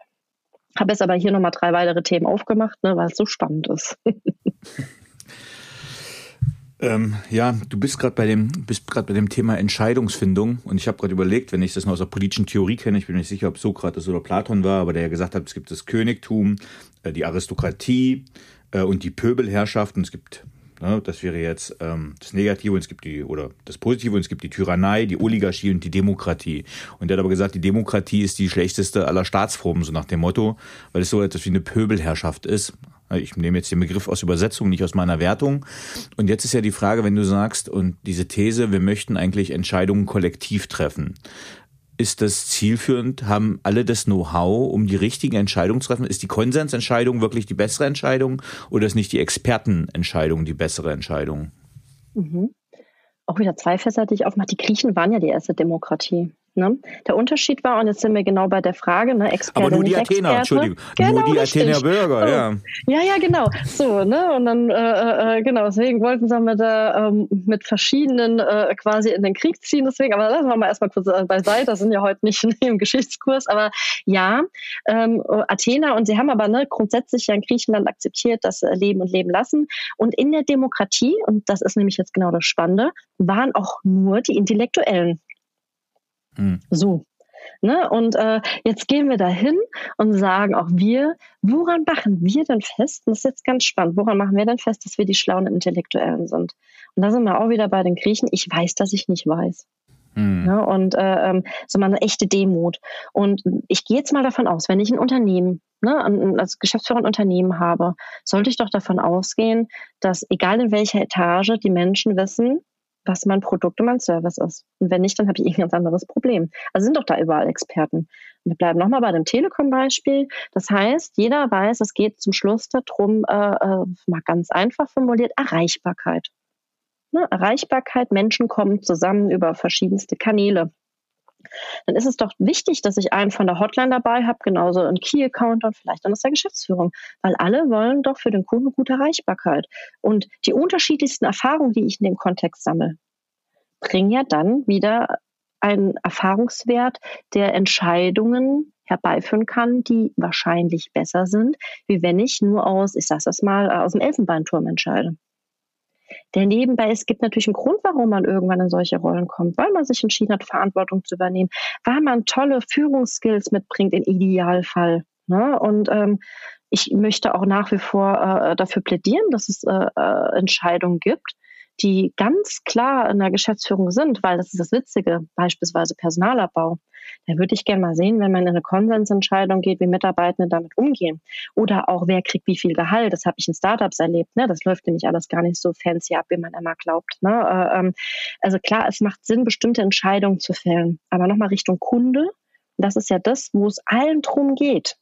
S2: Habe jetzt aber hier nochmal drei weitere Themen aufgemacht, ne, weil es so spannend ist.
S3: Ähm, ja, du bist gerade bei dem bei dem Thema Entscheidungsfindung und ich habe gerade überlegt, wenn ich das noch aus der politischen Theorie kenne, ich bin nicht sicher, ob Sokrates oder Platon war, aber der ja gesagt hat, es gibt das Königtum, äh, die Aristokratie äh, und die Pöbelherrschaft und es gibt Ne? Das wäre jetzt ähm, das Negative und es gibt die, oder das Positive und es gibt die Tyrannei, die Oligarchie und die Demokratie. Und er hat aber gesagt, die Demokratie ist die schlechteste aller Staatsformen, so nach dem Motto, weil es so etwas wie eine Pöbelherrschaft ist. Ich nehme jetzt den Begriff aus Übersetzung, nicht aus meiner Wertung. Und jetzt ist ja die Frage, wenn du sagst, und diese These, wir möchten eigentlich Entscheidungen kollektiv treffen. Ist das zielführend? Haben alle das Know-how, um die richtigen Entscheidungen zu treffen? Ist die Konsensentscheidung wirklich die bessere Entscheidung oder ist nicht die Expertenentscheidung die bessere Entscheidung?
S2: Mhm. Auch wieder zwei Fässer, die ich aufmache. Die Griechen waren ja die erste Demokratie. Ne? Der Unterschied war, und jetzt sind wir genau bei der Frage, ne,
S3: Experte, Aber nur die Athener, Entschuldigung, genau, nur die richtig. Athener Bürger, so. ja.
S2: Ja, ja, genau. So, ne, und dann, äh, äh, äh, genau, deswegen wollten sie mit, äh, ähm, mit verschiedenen äh, quasi in den Krieg ziehen, deswegen, aber lassen wir mal erstmal kurz äh, beiseite, das sind ja heute nicht im Geschichtskurs, aber ja, ähm, Athener, und sie haben aber ne, grundsätzlich ja in Griechenland akzeptiert, dass äh, Leben und Leben lassen. Und in der Demokratie, und das ist nämlich jetzt genau das Spannende, waren auch nur die Intellektuellen Mhm. So. Ne? Und äh, jetzt gehen wir dahin und sagen auch wir, woran machen wir denn fest? das ist jetzt ganz spannend. Woran machen wir denn fest, dass wir die schlauen Intellektuellen sind? Und da sind wir auch wieder bei den Griechen. Ich weiß, dass ich nicht weiß. Mhm. Ja, und äh, ähm, so mal eine echte Demut. Und ich gehe jetzt mal davon aus, wenn ich ein Unternehmen, ne, als Geschäftsführer ein Unternehmen habe, sollte ich doch davon ausgehen, dass egal in welcher Etage die Menschen wissen, was mein Produkt und mein Service ist. Und wenn nicht, dann habe ich ein ganz anderes Problem. Also sind doch da überall Experten. Wir bleiben nochmal bei dem Telekom-Beispiel. Das heißt, jeder weiß, es geht zum Schluss darum, äh, äh, mal ganz einfach formuliert, Erreichbarkeit. Ne? Erreichbarkeit, Menschen kommen zusammen über verschiedenste Kanäle dann ist es doch wichtig, dass ich einen von der Hotline dabei habe, genauso einen Key-Account und vielleicht dann aus der Geschäftsführung, weil alle wollen doch für den Kunden gute Erreichbarkeit. Und die unterschiedlichsten Erfahrungen, die ich in dem Kontext sammle, bringen ja dann wieder einen Erfahrungswert, der Entscheidungen herbeiführen kann, die wahrscheinlich besser sind, wie wenn ich nur aus, ich sage das mal, aus dem Elfenbeinturm entscheide der nebenbei, es gibt natürlich einen Grund, warum man irgendwann in solche Rollen kommt, weil man sich entschieden hat, Verantwortung zu übernehmen, weil man tolle Führungsskills mitbringt im Idealfall. Ne? Und ähm, ich möchte auch nach wie vor äh, dafür plädieren, dass es äh, äh, Entscheidungen gibt, die ganz klar in der Geschäftsführung sind, weil das ist das Witzige, beispielsweise Personalabbau. Da würde ich gerne mal sehen, wenn man in eine Konsensentscheidung geht, wie Mitarbeitende damit umgehen. Oder auch, wer kriegt wie viel Gehalt. Das habe ich in Startups erlebt. Ne? Das läuft nämlich alles gar nicht so fancy ab, wie man immer glaubt. Ne? Äh, ähm, also klar, es macht Sinn, bestimmte Entscheidungen zu fällen. Aber nochmal Richtung Kunde. Das ist ja das, wo es allen drum geht.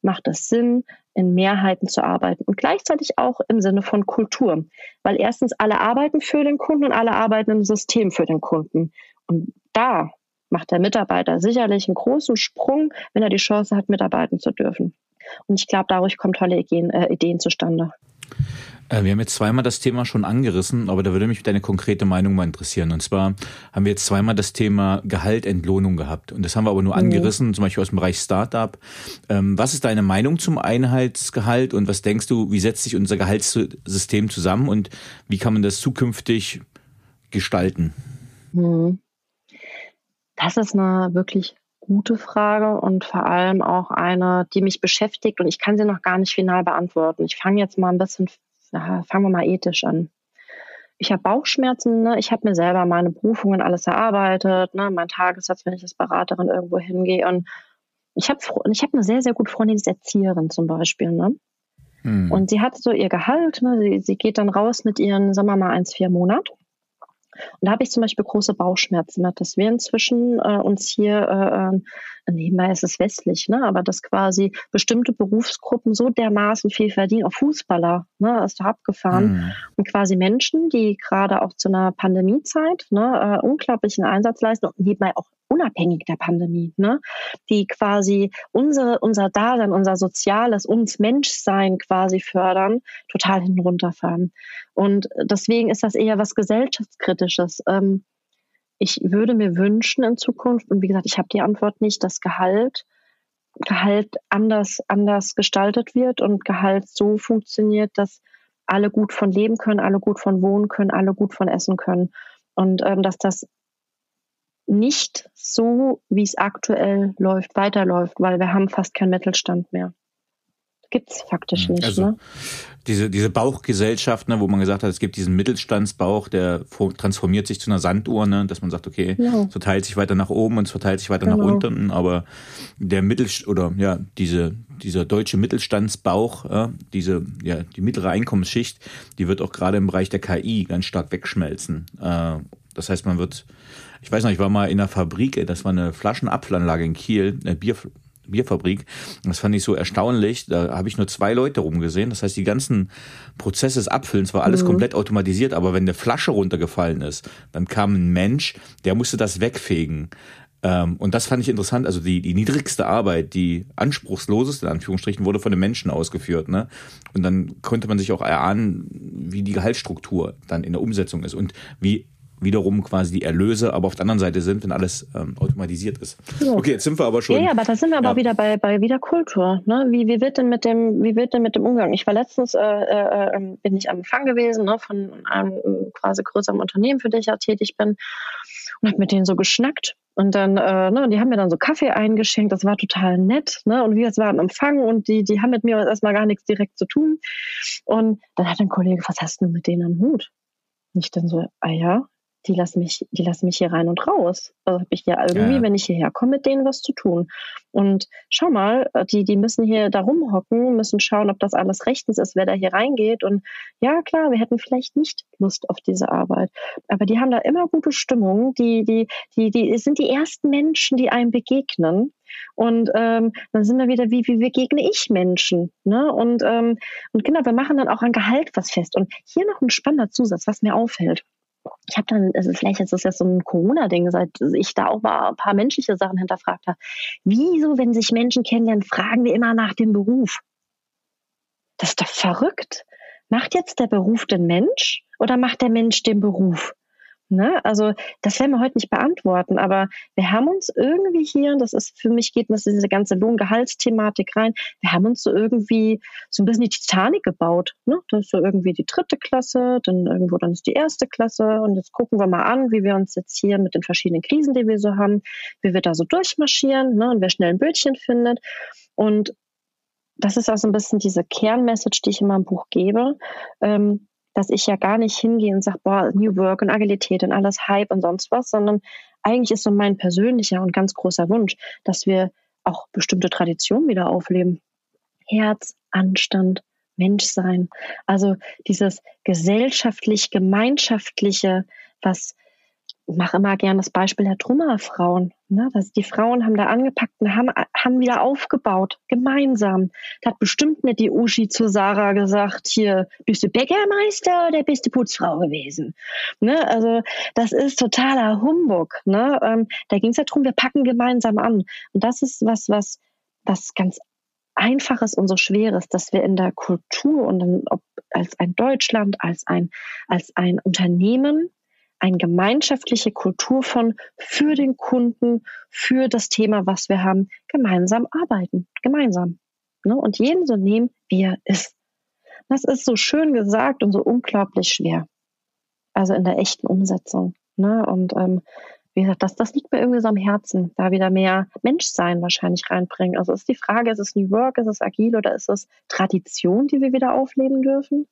S2: Macht es Sinn, in Mehrheiten zu arbeiten und gleichzeitig auch im Sinne von Kultur. Weil erstens alle arbeiten für den Kunden und alle arbeiten im System für den Kunden. Und da macht der Mitarbeiter sicherlich einen großen Sprung, wenn er die Chance hat, mitarbeiten zu dürfen. Und ich glaube, dadurch kommen tolle Ideen, äh, Ideen zustande.
S3: Äh, wir haben jetzt zweimal das Thema schon angerissen, aber da würde mich deine konkrete Meinung mal interessieren. Und zwar haben wir jetzt zweimal das Thema Gehalt, Entlohnung gehabt. Und das haben wir aber nur mhm. angerissen, zum Beispiel aus dem Bereich Startup. Ähm, was ist deine Meinung zum Einheitsgehalt und was denkst du, wie setzt sich unser Gehaltssystem zusammen und wie kann man das zukünftig gestalten?
S2: Mhm. Das ist eine wirklich gute Frage und vor allem auch eine, die mich beschäftigt und ich kann sie noch gar nicht final beantworten. Ich fange jetzt mal ein bisschen, fangen wir mal ethisch an. Ich habe Bauchschmerzen, ne? ich habe mir selber meine Berufungen alles erarbeitet, ne? mein Tagessatz, wenn ich als Beraterin irgendwo hingehe und ich habe ich hab eine sehr, sehr gute Freundin, die ist Erzieherin zum Beispiel. Ne? Hm. Und sie hat so ihr Gehalt, ne? sie, sie geht dann raus mit ihren, sagen wir mal, 1,4 Monat. Und da habe ich zum Beispiel große Bauchschmerzen. Dass wir inzwischen äh, uns hier, äh, äh, nebenbei ist es westlich, ne, aber dass quasi bestimmte Berufsgruppen so dermaßen viel verdienen, auch Fußballer, ne, ist da abgefahren. Mhm. Und quasi Menschen, die gerade auch zu einer Pandemiezeit ne, äh, unglaublichen Einsatz leisten und nebenbei auch unabhängig der Pandemie, ne? die quasi unsere, unser Dasein, unser soziales, uns Menschsein quasi fördern, total hinten runterfahren. Und deswegen ist das eher was gesellschaftskritisches. Ähm, ich würde mir wünschen in Zukunft, und wie gesagt, ich habe die Antwort nicht, dass Gehalt Gehalt anders, anders gestaltet wird und Gehalt so funktioniert, dass alle gut von leben können, alle gut von wohnen können, alle gut von essen können. Und ähm, dass das nicht so, wie es aktuell läuft, weiterläuft, weil wir haben fast keinen Mittelstand mehr. Gibt's faktisch nicht. Also, ne?
S3: diese, diese Bauchgesellschaft, ne, wo man gesagt hat, es gibt diesen Mittelstandsbauch, der transformiert sich zu einer Sanduhr, ne, dass man sagt, okay, ja. es verteilt sich weiter nach oben und es verteilt sich weiter genau. nach unten, aber der Mittel oder ja, diese, dieser deutsche Mittelstandsbauch, äh, diese, ja, die mittlere Einkommensschicht, die wird auch gerade im Bereich der KI ganz stark wegschmelzen. Äh, das heißt, man wird, ich weiß noch, ich war mal in einer Fabrik, das war eine Flaschenabfüllanlage in Kiel, eine Bier, Bierfabrik. Das fand ich so erstaunlich. Da habe ich nur zwei Leute rumgesehen. Das heißt, die ganzen Prozesse des Abfüllens war alles mhm. komplett automatisiert. Aber wenn eine Flasche runtergefallen ist, dann kam ein Mensch, der musste das wegfegen. Ähm, und das fand ich interessant. Also die, die niedrigste Arbeit, die anspruchsloseste, in Anführungsstrichen, wurde von den Menschen ausgeführt. Ne? Und dann konnte man sich auch erahnen, wie die Gehaltsstruktur dann in der Umsetzung ist und wie wiederum quasi die Erlöse, aber auf der anderen Seite sind, wenn alles ähm, automatisiert ist. Okay, jetzt sind wir aber schon.
S2: Ja, ja aber da sind wir ja. aber wieder bei, bei wieder Kultur. Ne? Wie, wie wird denn mit dem, wie wird denn mit dem Umgang? Ich war letztens, äh, äh, ähm, bin ich am Empfang gewesen ne, von einem äh, quasi größeren Unternehmen, für das ich ja tätig bin, und habe mit denen so geschnackt. Und dann, äh, ne, die haben mir dann so Kaffee eingeschenkt, das war total nett, ne? Und wir jetzt waren am Empfang und die, die haben mit mir erstmal gar nichts direkt zu tun. Und dann hat ein Kollege, was hast du mit denen am Hut? Und ich dann so, ah ja, die lassen mich, die lassen mich hier rein und raus. Also habe ich ja irgendwie, ja. wenn ich hierher komme, mit denen was zu tun. Und schau mal, äh, die, die müssen hier da rumhocken, müssen schauen, ob das alles rechtens ist, wer da hier reingeht. Und ja, klar, wir hätten vielleicht nicht Lust auf diese Arbeit. Aber die haben da immer gute Stimmung. Die, die, die, die sind die ersten Menschen, die einem begegnen. Und ähm, dann sind wir wieder, wie, wie begegne ich Menschen? Ne? Und, ähm, und genau, wir machen dann auch ein Gehalt was fest. Und hier noch ein spannender Zusatz, was mir auffällt ich habe dann, also vielleicht ist das ja so ein Corona-Ding, seit ich da auch mal ein paar menschliche Sachen hinterfragt habe. Wieso, wenn sich Menschen kennenlernen, fragen wir immer nach dem Beruf? Das ist doch verrückt. Macht jetzt der Beruf den Mensch oder macht der Mensch den Beruf? Ne? Also das werden wir heute nicht beantworten, aber wir haben uns irgendwie hier, das ist für mich geht das diese ganze Lohngehaltsthematik rein, wir haben uns so irgendwie so ein bisschen die Titanic gebaut. Ne? Das ist so irgendwie die dritte Klasse, dann irgendwo dann ist die erste Klasse und jetzt gucken wir mal an, wie wir uns jetzt hier mit den verschiedenen Krisen, die wir so haben, wie wir da so durchmarschieren ne? und wer schnell ein Bildchen findet. Und das ist auch so ein bisschen diese Kernmessage, die ich in meinem Buch gebe. Ähm, dass ich ja gar nicht hingehe und sage, boah, New Work und Agilität und alles Hype und sonst was, sondern eigentlich ist so mein persönlicher und ganz großer Wunsch, dass wir auch bestimmte Traditionen wieder aufleben. Herz, Anstand, Menschsein. Also dieses gesellschaftlich, gemeinschaftliche, was mache immer gern das Beispiel der Trümmerfrauen. Ne? Das, die Frauen haben da angepackt und haben, haben wieder aufgebaut, gemeinsam. Da hat bestimmt nicht die Uschi zu Sarah gesagt, hier, bist du Bäckermeister oder bist du Putzfrau gewesen? Ne? Also das ist totaler Humbug. Ne? Ähm, da ging es ja darum, wir packen gemeinsam an. Und das ist was, was, was ganz Einfaches und so Schweres, dass wir in der Kultur und in, ob als ein Deutschland, als ein, als ein Unternehmen eine gemeinschaftliche Kultur von für den Kunden, für das Thema, was wir haben, gemeinsam arbeiten, gemeinsam. Ne? Und jeden so nehmen, wie er ist. Das ist so schön gesagt und so unglaublich schwer. Also in der echten Umsetzung. Ne? Und ähm, wie gesagt, das, das liegt mir irgendwie so am Herzen, da wieder mehr Menschsein wahrscheinlich reinbringen. Also ist die Frage, ist es New Work, ist es agil oder ist es Tradition, die wir wieder aufleben dürfen?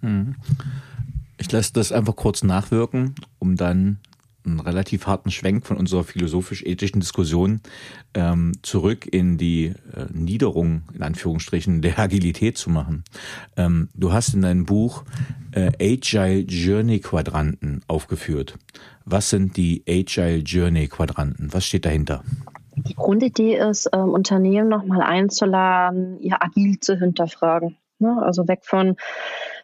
S3: Mhm. Ich lasse das einfach kurz nachwirken, um dann einen relativ harten Schwenk von unserer philosophisch-ethischen Diskussion ähm, zurück in die äh, Niederung, in Anführungsstrichen, der Agilität zu machen. Ähm, du hast in deinem Buch äh, Agile Journey Quadranten aufgeführt. Was sind die Agile Journey Quadranten? Was steht dahinter?
S2: Die Grundidee ist, ähm, Unternehmen nochmal einzuladen, ihr agil zu hinterfragen. Ne? Also weg von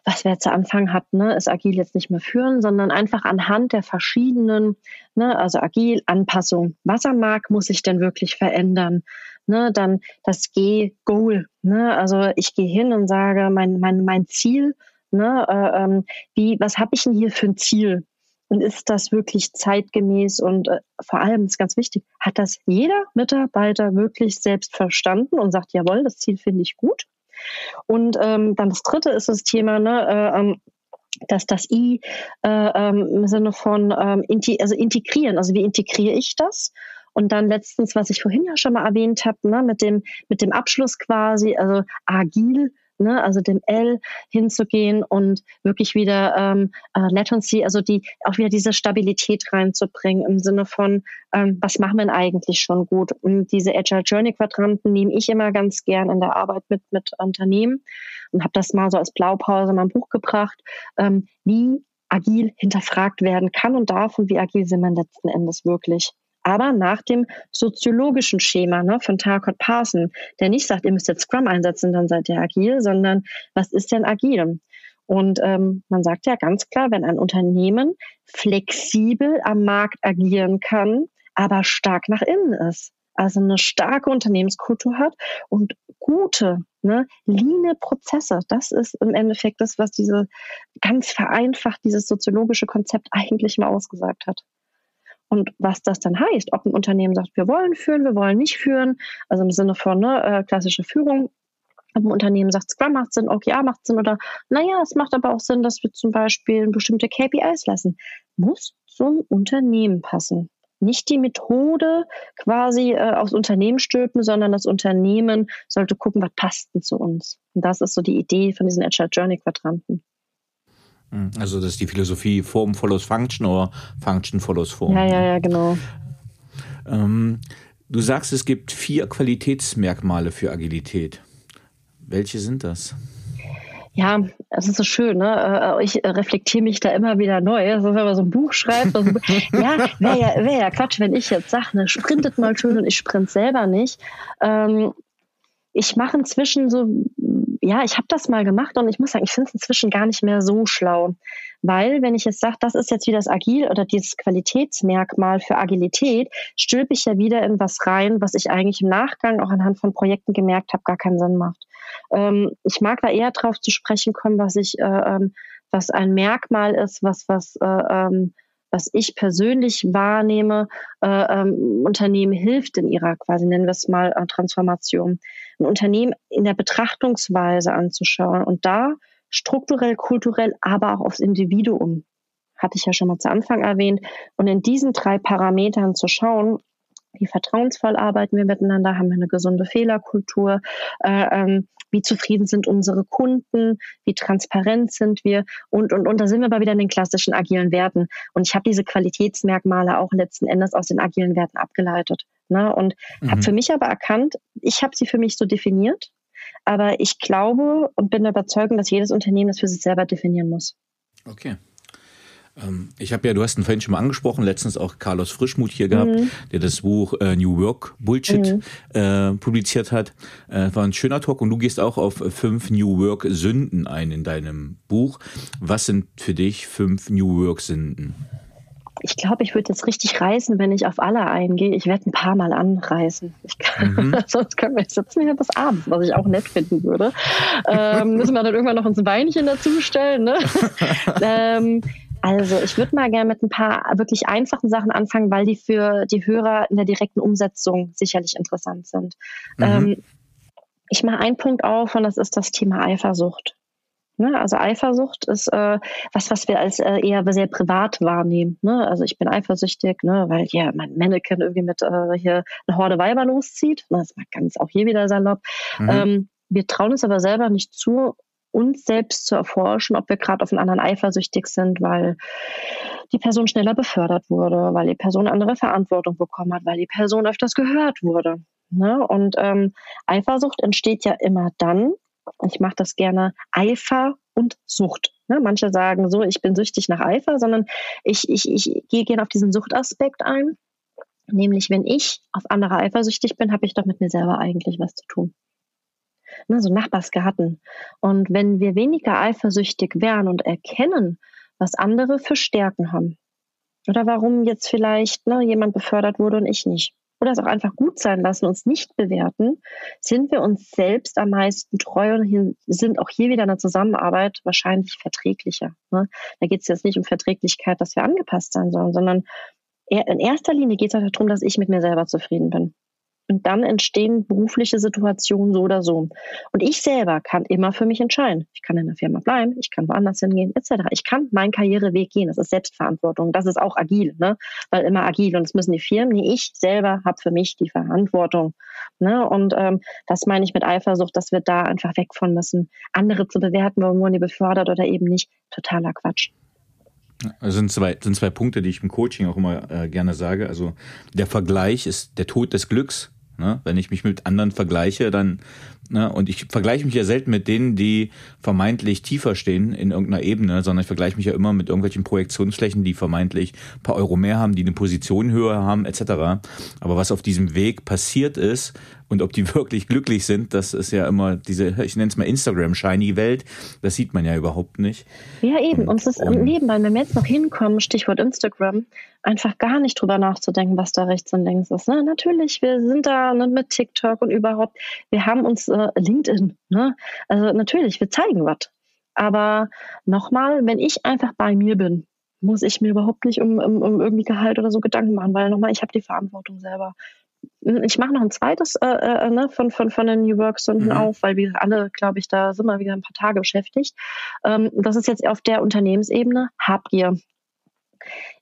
S2: was jetzt zu Anfang hatten, ne, ist agil jetzt nicht mehr führen, sondern einfach anhand der verschiedenen, ne, also agil, Anpassung. Was am Markt muss sich denn wirklich verändern? Ne, dann das G-Goal. Ne, also ich gehe hin und sage, mein, mein, mein Ziel, ne, äh, ähm, wie, was habe ich denn hier für ein Ziel? Und ist das wirklich zeitgemäß und äh, vor allem ist ganz wichtig, hat das jeder Mitarbeiter wirklich selbst verstanden und sagt, jawohl, das Ziel finde ich gut? Und ähm, dann das dritte ist das Thema, ne, äh, ähm, dass das I äh, ähm, im Sinne von ähm, also integrieren, also wie integriere ich das? Und dann letztens, was ich vorhin ja schon mal erwähnt habe, ne, mit dem, mit dem Abschluss quasi, also agil, ne, also dem L hinzugehen und wirklich wieder ähm, äh, Latency, also die auch wieder diese Stabilität reinzubringen im Sinne von, ähm, was machen wir denn eigentlich schon gut? Und diese Agile Journey Quadranten nehme ich immer ganz gern in der Arbeit mit mit Unternehmen und habe das mal so als Blaupause in mein Buch gebracht, ähm, wie agil hinterfragt werden kann und darf und wie agil sind wir letzten Endes wirklich aber nach dem soziologischen Schema ne, von Tarkot Parson, der nicht sagt, ihr müsst jetzt Scrum einsetzen, dann seid ihr agil, sondern was ist denn agil? Und ähm, man sagt ja ganz klar, wenn ein Unternehmen flexibel am Markt agieren kann, aber stark nach innen ist, also eine starke Unternehmenskultur hat und gute, ne, line Prozesse. Das ist im Endeffekt das, was diese ganz vereinfacht dieses soziologische Konzept eigentlich mal ausgesagt hat. Und was das dann heißt, ob ein Unternehmen sagt, wir wollen führen, wir wollen nicht führen, also im Sinne von ne, äh, klassische Führung, ob ein Unternehmen sagt, Scrum macht Sinn, OKR macht Sinn oder naja, es macht aber auch Sinn, dass wir zum Beispiel bestimmte KPIs lassen, muss zum Unternehmen passen. Nicht die Methode quasi äh, aufs Unternehmen stülpen, sondern das Unternehmen sollte gucken, was passt denn zu uns. Und das ist so die Idee von diesen Agile Journey Quadranten.
S3: Hm, also das ist die Philosophie Form follows Function oder Function follows Form.
S2: Ja, ja, ja, genau.
S3: Ähm, du sagst, es gibt vier Qualitätsmerkmale für Agilität. Welche sind das?
S2: Ja, es ist so schön, ne? Äh, ich reflektiere mich da immer wieder neu. Also wenn man so ein Buch schreibt, also, ja, wäre ja, wär ja Quatsch, wenn ich jetzt sage, ne, sprintet mal schön und ich sprint selber nicht. Ähm, ich mache inzwischen so ja, ich habe das mal gemacht und ich muss sagen, ich finde es inzwischen gar nicht mehr so schlau. Weil, wenn ich jetzt sage, das ist jetzt wie das Agil oder dieses Qualitätsmerkmal für Agilität, stülpe ich ja wieder in was rein, was ich eigentlich im Nachgang auch anhand von Projekten gemerkt habe, gar keinen Sinn macht. Ähm, ich mag da eher drauf zu sprechen kommen, was ich, äh, ähm, was ein Merkmal ist, was, was, äh, ähm, was ich persönlich wahrnehme, äh, ähm, Unternehmen hilft in ihrer quasi, nennen wir es mal, äh, Transformation. Ein Unternehmen in der Betrachtungsweise anzuschauen und da strukturell, kulturell, aber auch aufs Individuum, hatte ich ja schon mal zu Anfang erwähnt, und in diesen drei Parametern zu schauen, wie vertrauensvoll arbeiten wir miteinander, haben wir eine gesunde Fehlerkultur, äh, ähm, wie zufrieden sind unsere Kunden, wie transparent sind wir und, und, und da sind wir aber wieder in den klassischen agilen Werten. Und ich habe diese Qualitätsmerkmale auch letzten Endes aus den agilen Werten abgeleitet. Ne? Und mhm. habe für mich aber erkannt, ich habe sie für mich so definiert, aber ich glaube und bin der Überzeugung, dass jedes Unternehmen das für sich selber definieren muss.
S3: Okay. Ähm, ich habe ja, du hast ihn vorhin schon mal angesprochen, letztens auch Carlos Frischmuth hier gehabt, mhm. der das Buch äh, New Work Bullshit mhm. äh, publiziert hat. Äh, war ein schöner Talk und du gehst auch auf fünf New Work Sünden ein in deinem Buch. Was sind für dich fünf New Work Sünden?
S2: Ich glaube, ich würde jetzt richtig reißen, wenn ich auf alle eingehe. Ich werde ein paar Mal anreißen. Kann, mhm. sonst können wir sitzen hier bis abends, was ich auch nett finden würde. Ähm, müssen wir dann irgendwann noch uns ein Beinchen dazustellen. Ne? ähm, also ich würde mal gerne mit ein paar wirklich einfachen Sachen anfangen, weil die für die Hörer in der direkten Umsetzung sicherlich interessant sind. Mhm. Ähm, ich mache einen Punkt auf und das ist das Thema Eifersucht. Ne? Also Eifersucht ist äh, was, was wir als äh, eher sehr privat wahrnehmen. Ne? Also ich bin eifersüchtig, ne? weil hier mein Mannequin irgendwie mit äh, hier eine Horde Weiber loszieht. Das war ganz auch hier wieder salopp. Mhm. Ähm, wir trauen es aber selber nicht zu, uns selbst zu erforschen, ob wir gerade auf einen anderen eifersüchtig sind, weil die Person schneller befördert wurde, weil die Person andere Verantwortung bekommen hat, weil die Person öfters gehört wurde. Ne? Und ähm, Eifersucht entsteht ja immer dann, ich mache das gerne, Eifer und Sucht. Ne? Manche sagen so, ich bin süchtig nach Eifer, sondern ich, ich, ich gehe gerne auf diesen Suchtaspekt ein. Nämlich, wenn ich auf andere eifersüchtig bin, habe ich doch mit mir selber eigentlich was zu tun ne, so Nachbarsgarten. Und wenn wir weniger eifersüchtig wären und erkennen, was andere für Stärken haben, oder warum jetzt vielleicht ne, jemand befördert wurde und ich nicht, oder es auch einfach gut sein lassen, uns nicht bewerten, sind wir uns selbst am meisten treu und sind auch hier wieder in der Zusammenarbeit wahrscheinlich verträglicher. Ne? Da geht es jetzt nicht um Verträglichkeit, dass wir angepasst sein sollen, sondern in erster Linie geht es halt darum, dass ich mit mir selber zufrieden bin. Und dann entstehen berufliche Situationen so oder so. Und ich selber kann immer für mich entscheiden. Ich kann in der Firma bleiben, ich kann woanders hingehen, etc. Ich kann meinen Karriereweg gehen. Das ist Selbstverantwortung. Das ist auch agil, ne? Weil immer agil. Und es müssen die Firmen, nee, ich selber habe für mich die Verantwortung. Ne? Und ähm, das meine ich mit Eifersucht, dass wir da einfach weg von müssen. Andere zu bewerten, warum wurden die befördert oder eben nicht. Totaler Quatsch.
S3: Also sind zwei, sind zwei Punkte, die ich im Coaching auch immer äh, gerne sage. Also der Vergleich ist der Tod des Glücks. Ne? Wenn ich mich mit anderen vergleiche, dann, ne? und ich vergleiche mich ja selten mit denen, die vermeintlich tiefer stehen in irgendeiner Ebene, sondern ich vergleiche mich ja immer mit irgendwelchen Projektionsflächen, die vermeintlich ein paar Euro mehr haben, die eine Position höher haben, etc. Aber was auf diesem Weg passiert ist, und ob die wirklich glücklich sind, das ist ja immer diese, ich nenne es mal Instagram-Shiny-Welt, das sieht man ja überhaupt nicht.
S2: Ja, eben. Und es ist und, nebenbei, wenn wir jetzt noch hinkommen, Stichwort Instagram, einfach gar nicht drüber nachzudenken, was da rechts und links ist. Ne? Natürlich, wir sind da ne, mit TikTok und überhaupt, wir haben uns äh, LinkedIn. Ne? Also natürlich, wir zeigen was. Aber nochmal, wenn ich einfach bei mir bin, muss ich mir überhaupt nicht um, um, um irgendwie Gehalt oder so Gedanken machen, weil nochmal, ich habe die Verantwortung selber ich mache noch ein zweites äh, äh, ne, von, von, von den New Work-Stunden mhm. auf, weil wir alle, glaube ich, da sind wir wieder ein paar Tage beschäftigt. Ähm, das ist jetzt auf der Unternehmensebene Habgier.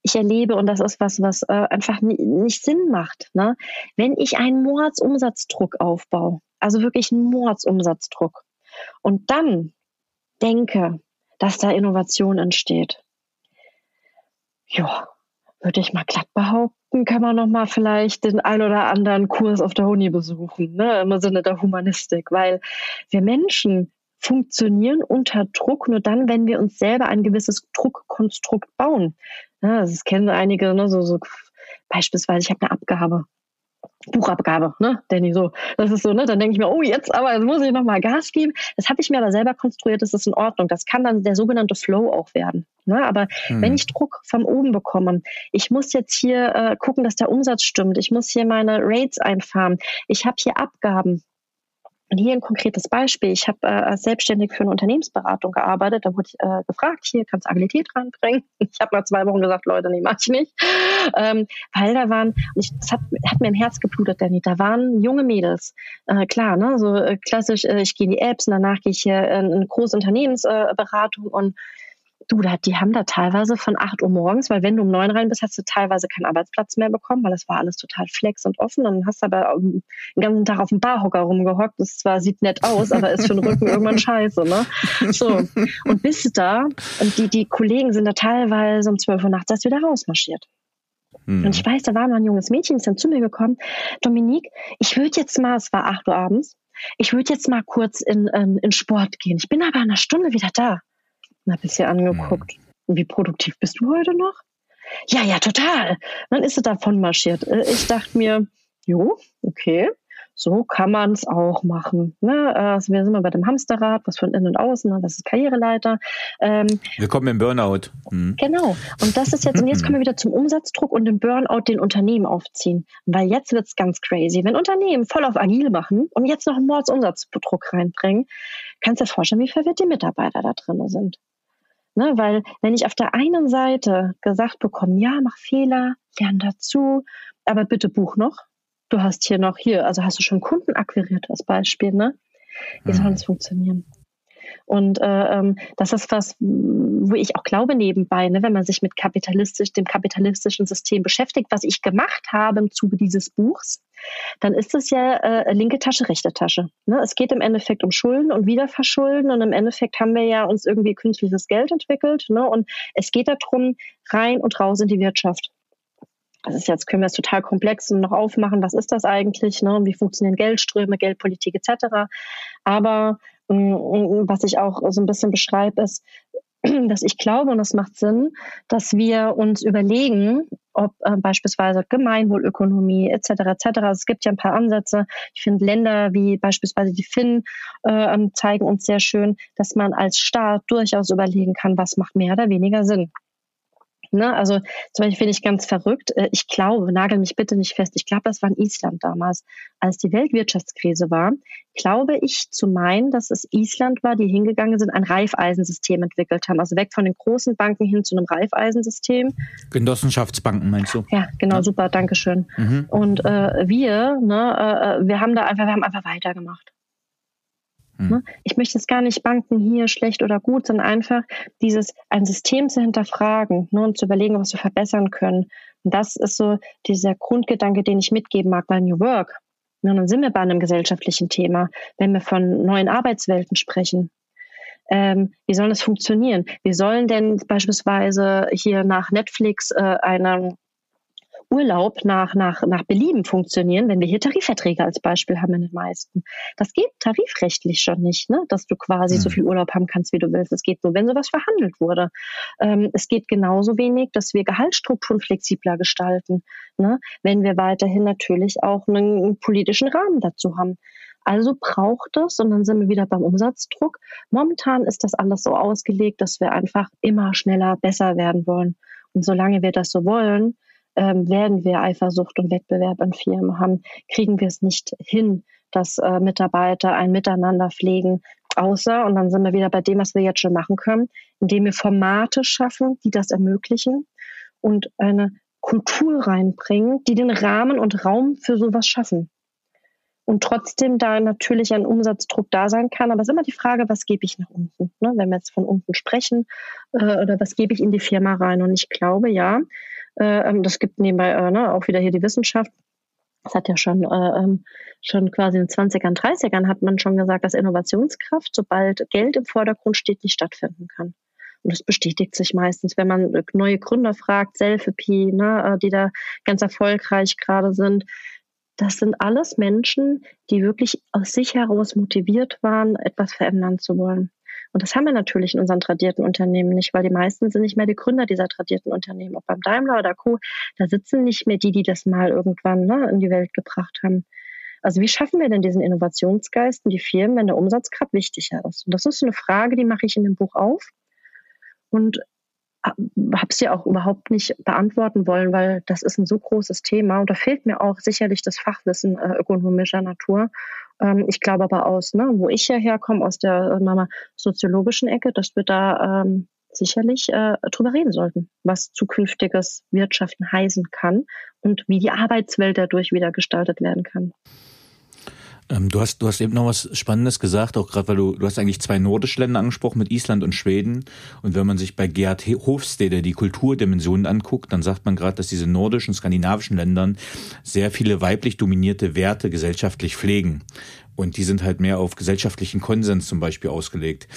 S2: Ich erlebe, und das ist was, was äh, einfach nicht Sinn macht, ne? wenn ich einen Mordsumsatzdruck aufbaue, also wirklich einen Mordsumsatzdruck, und dann denke, dass da Innovation entsteht. Ja, würde ich mal glatt behaupten, kann man noch mal vielleicht den ein oder anderen Kurs auf der Uni besuchen, ne? im Sinne der Humanistik, weil wir Menschen funktionieren unter Druck nur dann, wenn wir uns selber ein gewisses Druckkonstrukt bauen. Ja, das kennen einige, ne? so, so beispielsweise, ich habe eine Abgabe. Buchabgabe, ne, Danny, so. Das ist so, ne, dann denke ich mir, oh, jetzt aber, jetzt muss ich nochmal Gas geben. Das habe ich mir aber selber konstruiert, das ist in Ordnung. Das kann dann der sogenannte Flow auch werden. Ne? Aber hm. wenn ich Druck von oben bekomme, ich muss jetzt hier äh, gucken, dass der Umsatz stimmt, ich muss hier meine Rates einfahren, ich habe hier Abgaben, und hier ein konkretes Beispiel. Ich habe äh, selbstständig für eine Unternehmensberatung gearbeitet. Da wurde ich äh, gefragt, hier kannst du Agilität reinbringen. Ich habe nach zwei Wochen gesagt, Leute, nee, mach ich nicht. Ähm, weil da waren, und ich, das hat, hat mir im Herz geblutet, Danny, da waren junge Mädels. Äh, klar, ne, so äh, klassisch, äh, ich gehe in die Apps und danach gehe ich hier in eine große Unternehmensberatung und Du, die haben da teilweise von 8 Uhr morgens, weil wenn du um 9 rein bist, hast du teilweise keinen Arbeitsplatz mehr bekommen, weil es war alles total flex und offen. Dann hast du aber den ganzen Tag auf dem Barhocker rumgehockt. Das zwar sieht nett aus, aber ist für den Rücken irgendwann scheiße, ne? So. Und bis da, und die, die Kollegen sind da teilweise um 12 Uhr nachts erst wieder rausmarschiert. Mhm. Und ich weiß, da war mal ein junges Mädchen, ist dann zu mir gekommen. Dominique, ich würde jetzt mal, es war 8 Uhr abends, ich würde jetzt mal kurz in, ähm, in Sport gehen. Ich bin aber in einer Stunde wieder da. Und habe ich sie angeguckt. Mhm. Wie produktiv bist du heute noch? Ja, ja, total. dann ist sie davon marschiert. Äh, ich dachte mir, jo, okay, so kann man es auch machen. Ne? Also wir sind mal bei dem Hamsterrad, was von innen und außen, das ist Karriereleiter.
S3: Ähm, wir kommen im Burnout.
S2: Mhm. Genau. Und das ist jetzt, und jetzt kommen wir wieder zum Umsatzdruck und dem Burnout den Unternehmen aufziehen. Weil jetzt wird es ganz crazy. Wenn Unternehmen voll auf agil machen und jetzt noch einen Mordsumsatzdruck reinbringen, kannst du dir vorstellen, wie verwirrt die Mitarbeiter da drin sind. Ne, weil wenn ich auf der einen Seite gesagt bekomme, ja, mach Fehler, lern dazu, aber bitte buch noch. Du hast hier noch hier, also hast du schon Kunden akquiriert als Beispiel, ne? Wie soll mhm. das funktionieren? Und äh, ähm, das ist was, wo ich auch glaube nebenbei, ne, wenn man sich mit kapitalistisch, dem kapitalistischen System beschäftigt, was ich gemacht habe im Zuge dieses Buchs, dann ist es ja äh, linke Tasche, rechte Tasche. Ne? Es geht im Endeffekt um Schulden und Wiederverschulden und im Endeffekt haben wir ja uns irgendwie künstliches Geld entwickelt ne? und es geht darum, rein und raus in die Wirtschaft. Das ist jetzt, können wir es total komplex und noch aufmachen, was ist das eigentlich, ne? wie funktionieren Geldströme, Geldpolitik etc. Aber was ich auch so ein bisschen beschreibe, ist, dass ich glaube, und das macht Sinn, dass wir uns überlegen, ob äh, beispielsweise Gemeinwohlökonomie etc. etc. Es gibt ja ein paar Ansätze. Ich finde Länder wie beispielsweise die Finnen äh, ähm, zeigen uns sehr schön, dass man als Staat durchaus überlegen kann, was macht mehr oder weniger Sinn. Ne, also zum Beispiel finde ich ganz verrückt. Äh, ich glaube, nagel mich bitte nicht fest. Ich glaube, das war in Island damals, als die Weltwirtschaftskrise war. Glaube ich zu meinen, dass es Island war, die hingegangen sind, ein Reifeisensystem entwickelt haben. Also weg von den großen Banken hin zu einem Reifeisensystem.
S3: Genossenschaftsbanken meinst du?
S2: Ja, genau, ja. super, Dankeschön. Mhm. Und äh, wir, ne, äh, wir haben da einfach, wir haben einfach weitergemacht. Mhm. Ich möchte jetzt gar nicht Banken hier schlecht oder gut, sondern einfach dieses, ein System zu hinterfragen ne, und zu überlegen, was wir verbessern können. Und das ist so dieser Grundgedanke, den ich mitgeben mag bei New Work. Und dann sind wir bei einem gesellschaftlichen Thema, wenn wir von neuen Arbeitswelten sprechen. Ähm, wie soll das funktionieren? Wie sollen denn beispielsweise hier nach Netflix äh, eine Urlaub nach, nach, nach Belieben funktionieren, wenn wir hier Tarifverträge als Beispiel haben in den meisten. Das geht tarifrechtlich schon nicht, ne? dass du quasi mhm. so viel Urlaub haben kannst, wie du willst. Es geht nur, wenn sowas verhandelt wurde. Ähm, es geht genauso wenig, dass wir Gehaltsstrukturen flexibler gestalten, ne? wenn wir weiterhin natürlich auch einen politischen Rahmen dazu haben. Also braucht es, und dann sind wir wieder beim Umsatzdruck. Momentan ist das alles so ausgelegt, dass wir einfach immer schneller besser werden wollen. Und solange wir das so wollen, ähm, werden wir Eifersucht und Wettbewerb an Firmen haben, kriegen wir es nicht hin, dass äh, Mitarbeiter ein Miteinander pflegen, außer, und dann sind wir wieder bei dem, was wir jetzt schon machen können, indem wir Formate schaffen, die das ermöglichen und eine Kultur reinbringen, die den Rahmen und Raum für sowas schaffen. Und trotzdem da natürlich ein Umsatzdruck da sein kann. Aber es ist immer die Frage, was gebe ich nach unten? Ne? Wenn wir jetzt von unten sprechen, äh, oder was gebe ich in die Firma rein? Und ich glaube, ja, äh, ähm, das gibt nebenbei äh, ne, auch wieder hier die Wissenschaft. Das hat ja schon, äh, ähm, schon quasi in den 20ern, 30ern hat man schon gesagt, dass Innovationskraft, sobald Geld im Vordergrund steht, nicht stattfinden kann. Und das bestätigt sich meistens, wenn man neue Gründer fragt, Selfie, ne, die da ganz erfolgreich gerade sind. Das sind alles Menschen, die wirklich aus sich heraus motiviert waren, etwas verändern zu wollen. Und das haben wir natürlich in unseren tradierten Unternehmen nicht, weil die meisten sind nicht mehr die Gründer dieser tradierten Unternehmen. Auch beim Daimler oder Co., da sitzen nicht mehr die, die das mal irgendwann ne, in die Welt gebracht haben. Also wie schaffen wir denn diesen Innovationsgeist in die Firmen, wenn der Umsatz gerade wichtiger ist? Und das ist eine Frage, die mache ich in dem Buch auf. Und habe es ja auch überhaupt nicht beantworten wollen, weil das ist ein so großes Thema und da fehlt mir auch sicherlich das Fachwissen äh, ökonomischer Natur. Ähm, ich glaube aber aus, ne, wo ich ja herkomme, aus der äh, soziologischen Ecke, dass wir da ähm, sicherlich äh, drüber reden sollten, was zukünftiges Wirtschaften heißen kann und wie die Arbeitswelt dadurch wieder gestaltet werden kann.
S3: Ähm, du hast, du hast eben noch was Spannendes gesagt, auch gerade weil du, du hast eigentlich zwei nordische Länder angesprochen mit Island und Schweden. Und wenn man sich bei Gerhard Hofstede die Kulturdimensionen anguckt, dann sagt man gerade, dass diese nordischen, skandinavischen Ländern sehr viele weiblich dominierte Werte gesellschaftlich pflegen. Und die sind halt mehr auf gesellschaftlichen Konsens zum Beispiel ausgelegt.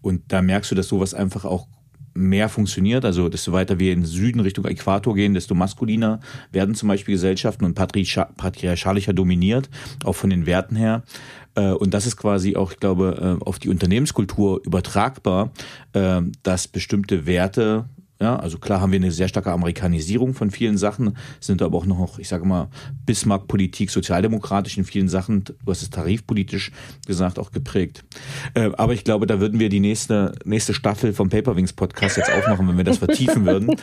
S3: Und da merkst du, dass sowas einfach auch mehr funktioniert. Also desto weiter wir in den Süden Richtung Äquator gehen, desto maskuliner werden zum Beispiel Gesellschaften und patriarchalischer dominiert, auch von den Werten her. Äh, und das ist quasi auch, ich glaube, äh, auf die Unternehmenskultur übertragbar, äh, dass bestimmte Werte ja, also klar haben wir eine sehr starke Amerikanisierung von vielen Sachen, sind aber auch noch, ich sage mal, Bismarck-Politik, sozialdemokratisch in vielen Sachen, du hast es tarifpolitisch gesagt, auch geprägt. Äh, aber ich glaube, da würden wir die nächste, nächste Staffel vom Paperwings Podcast jetzt aufmachen, wenn wir das vertiefen würden.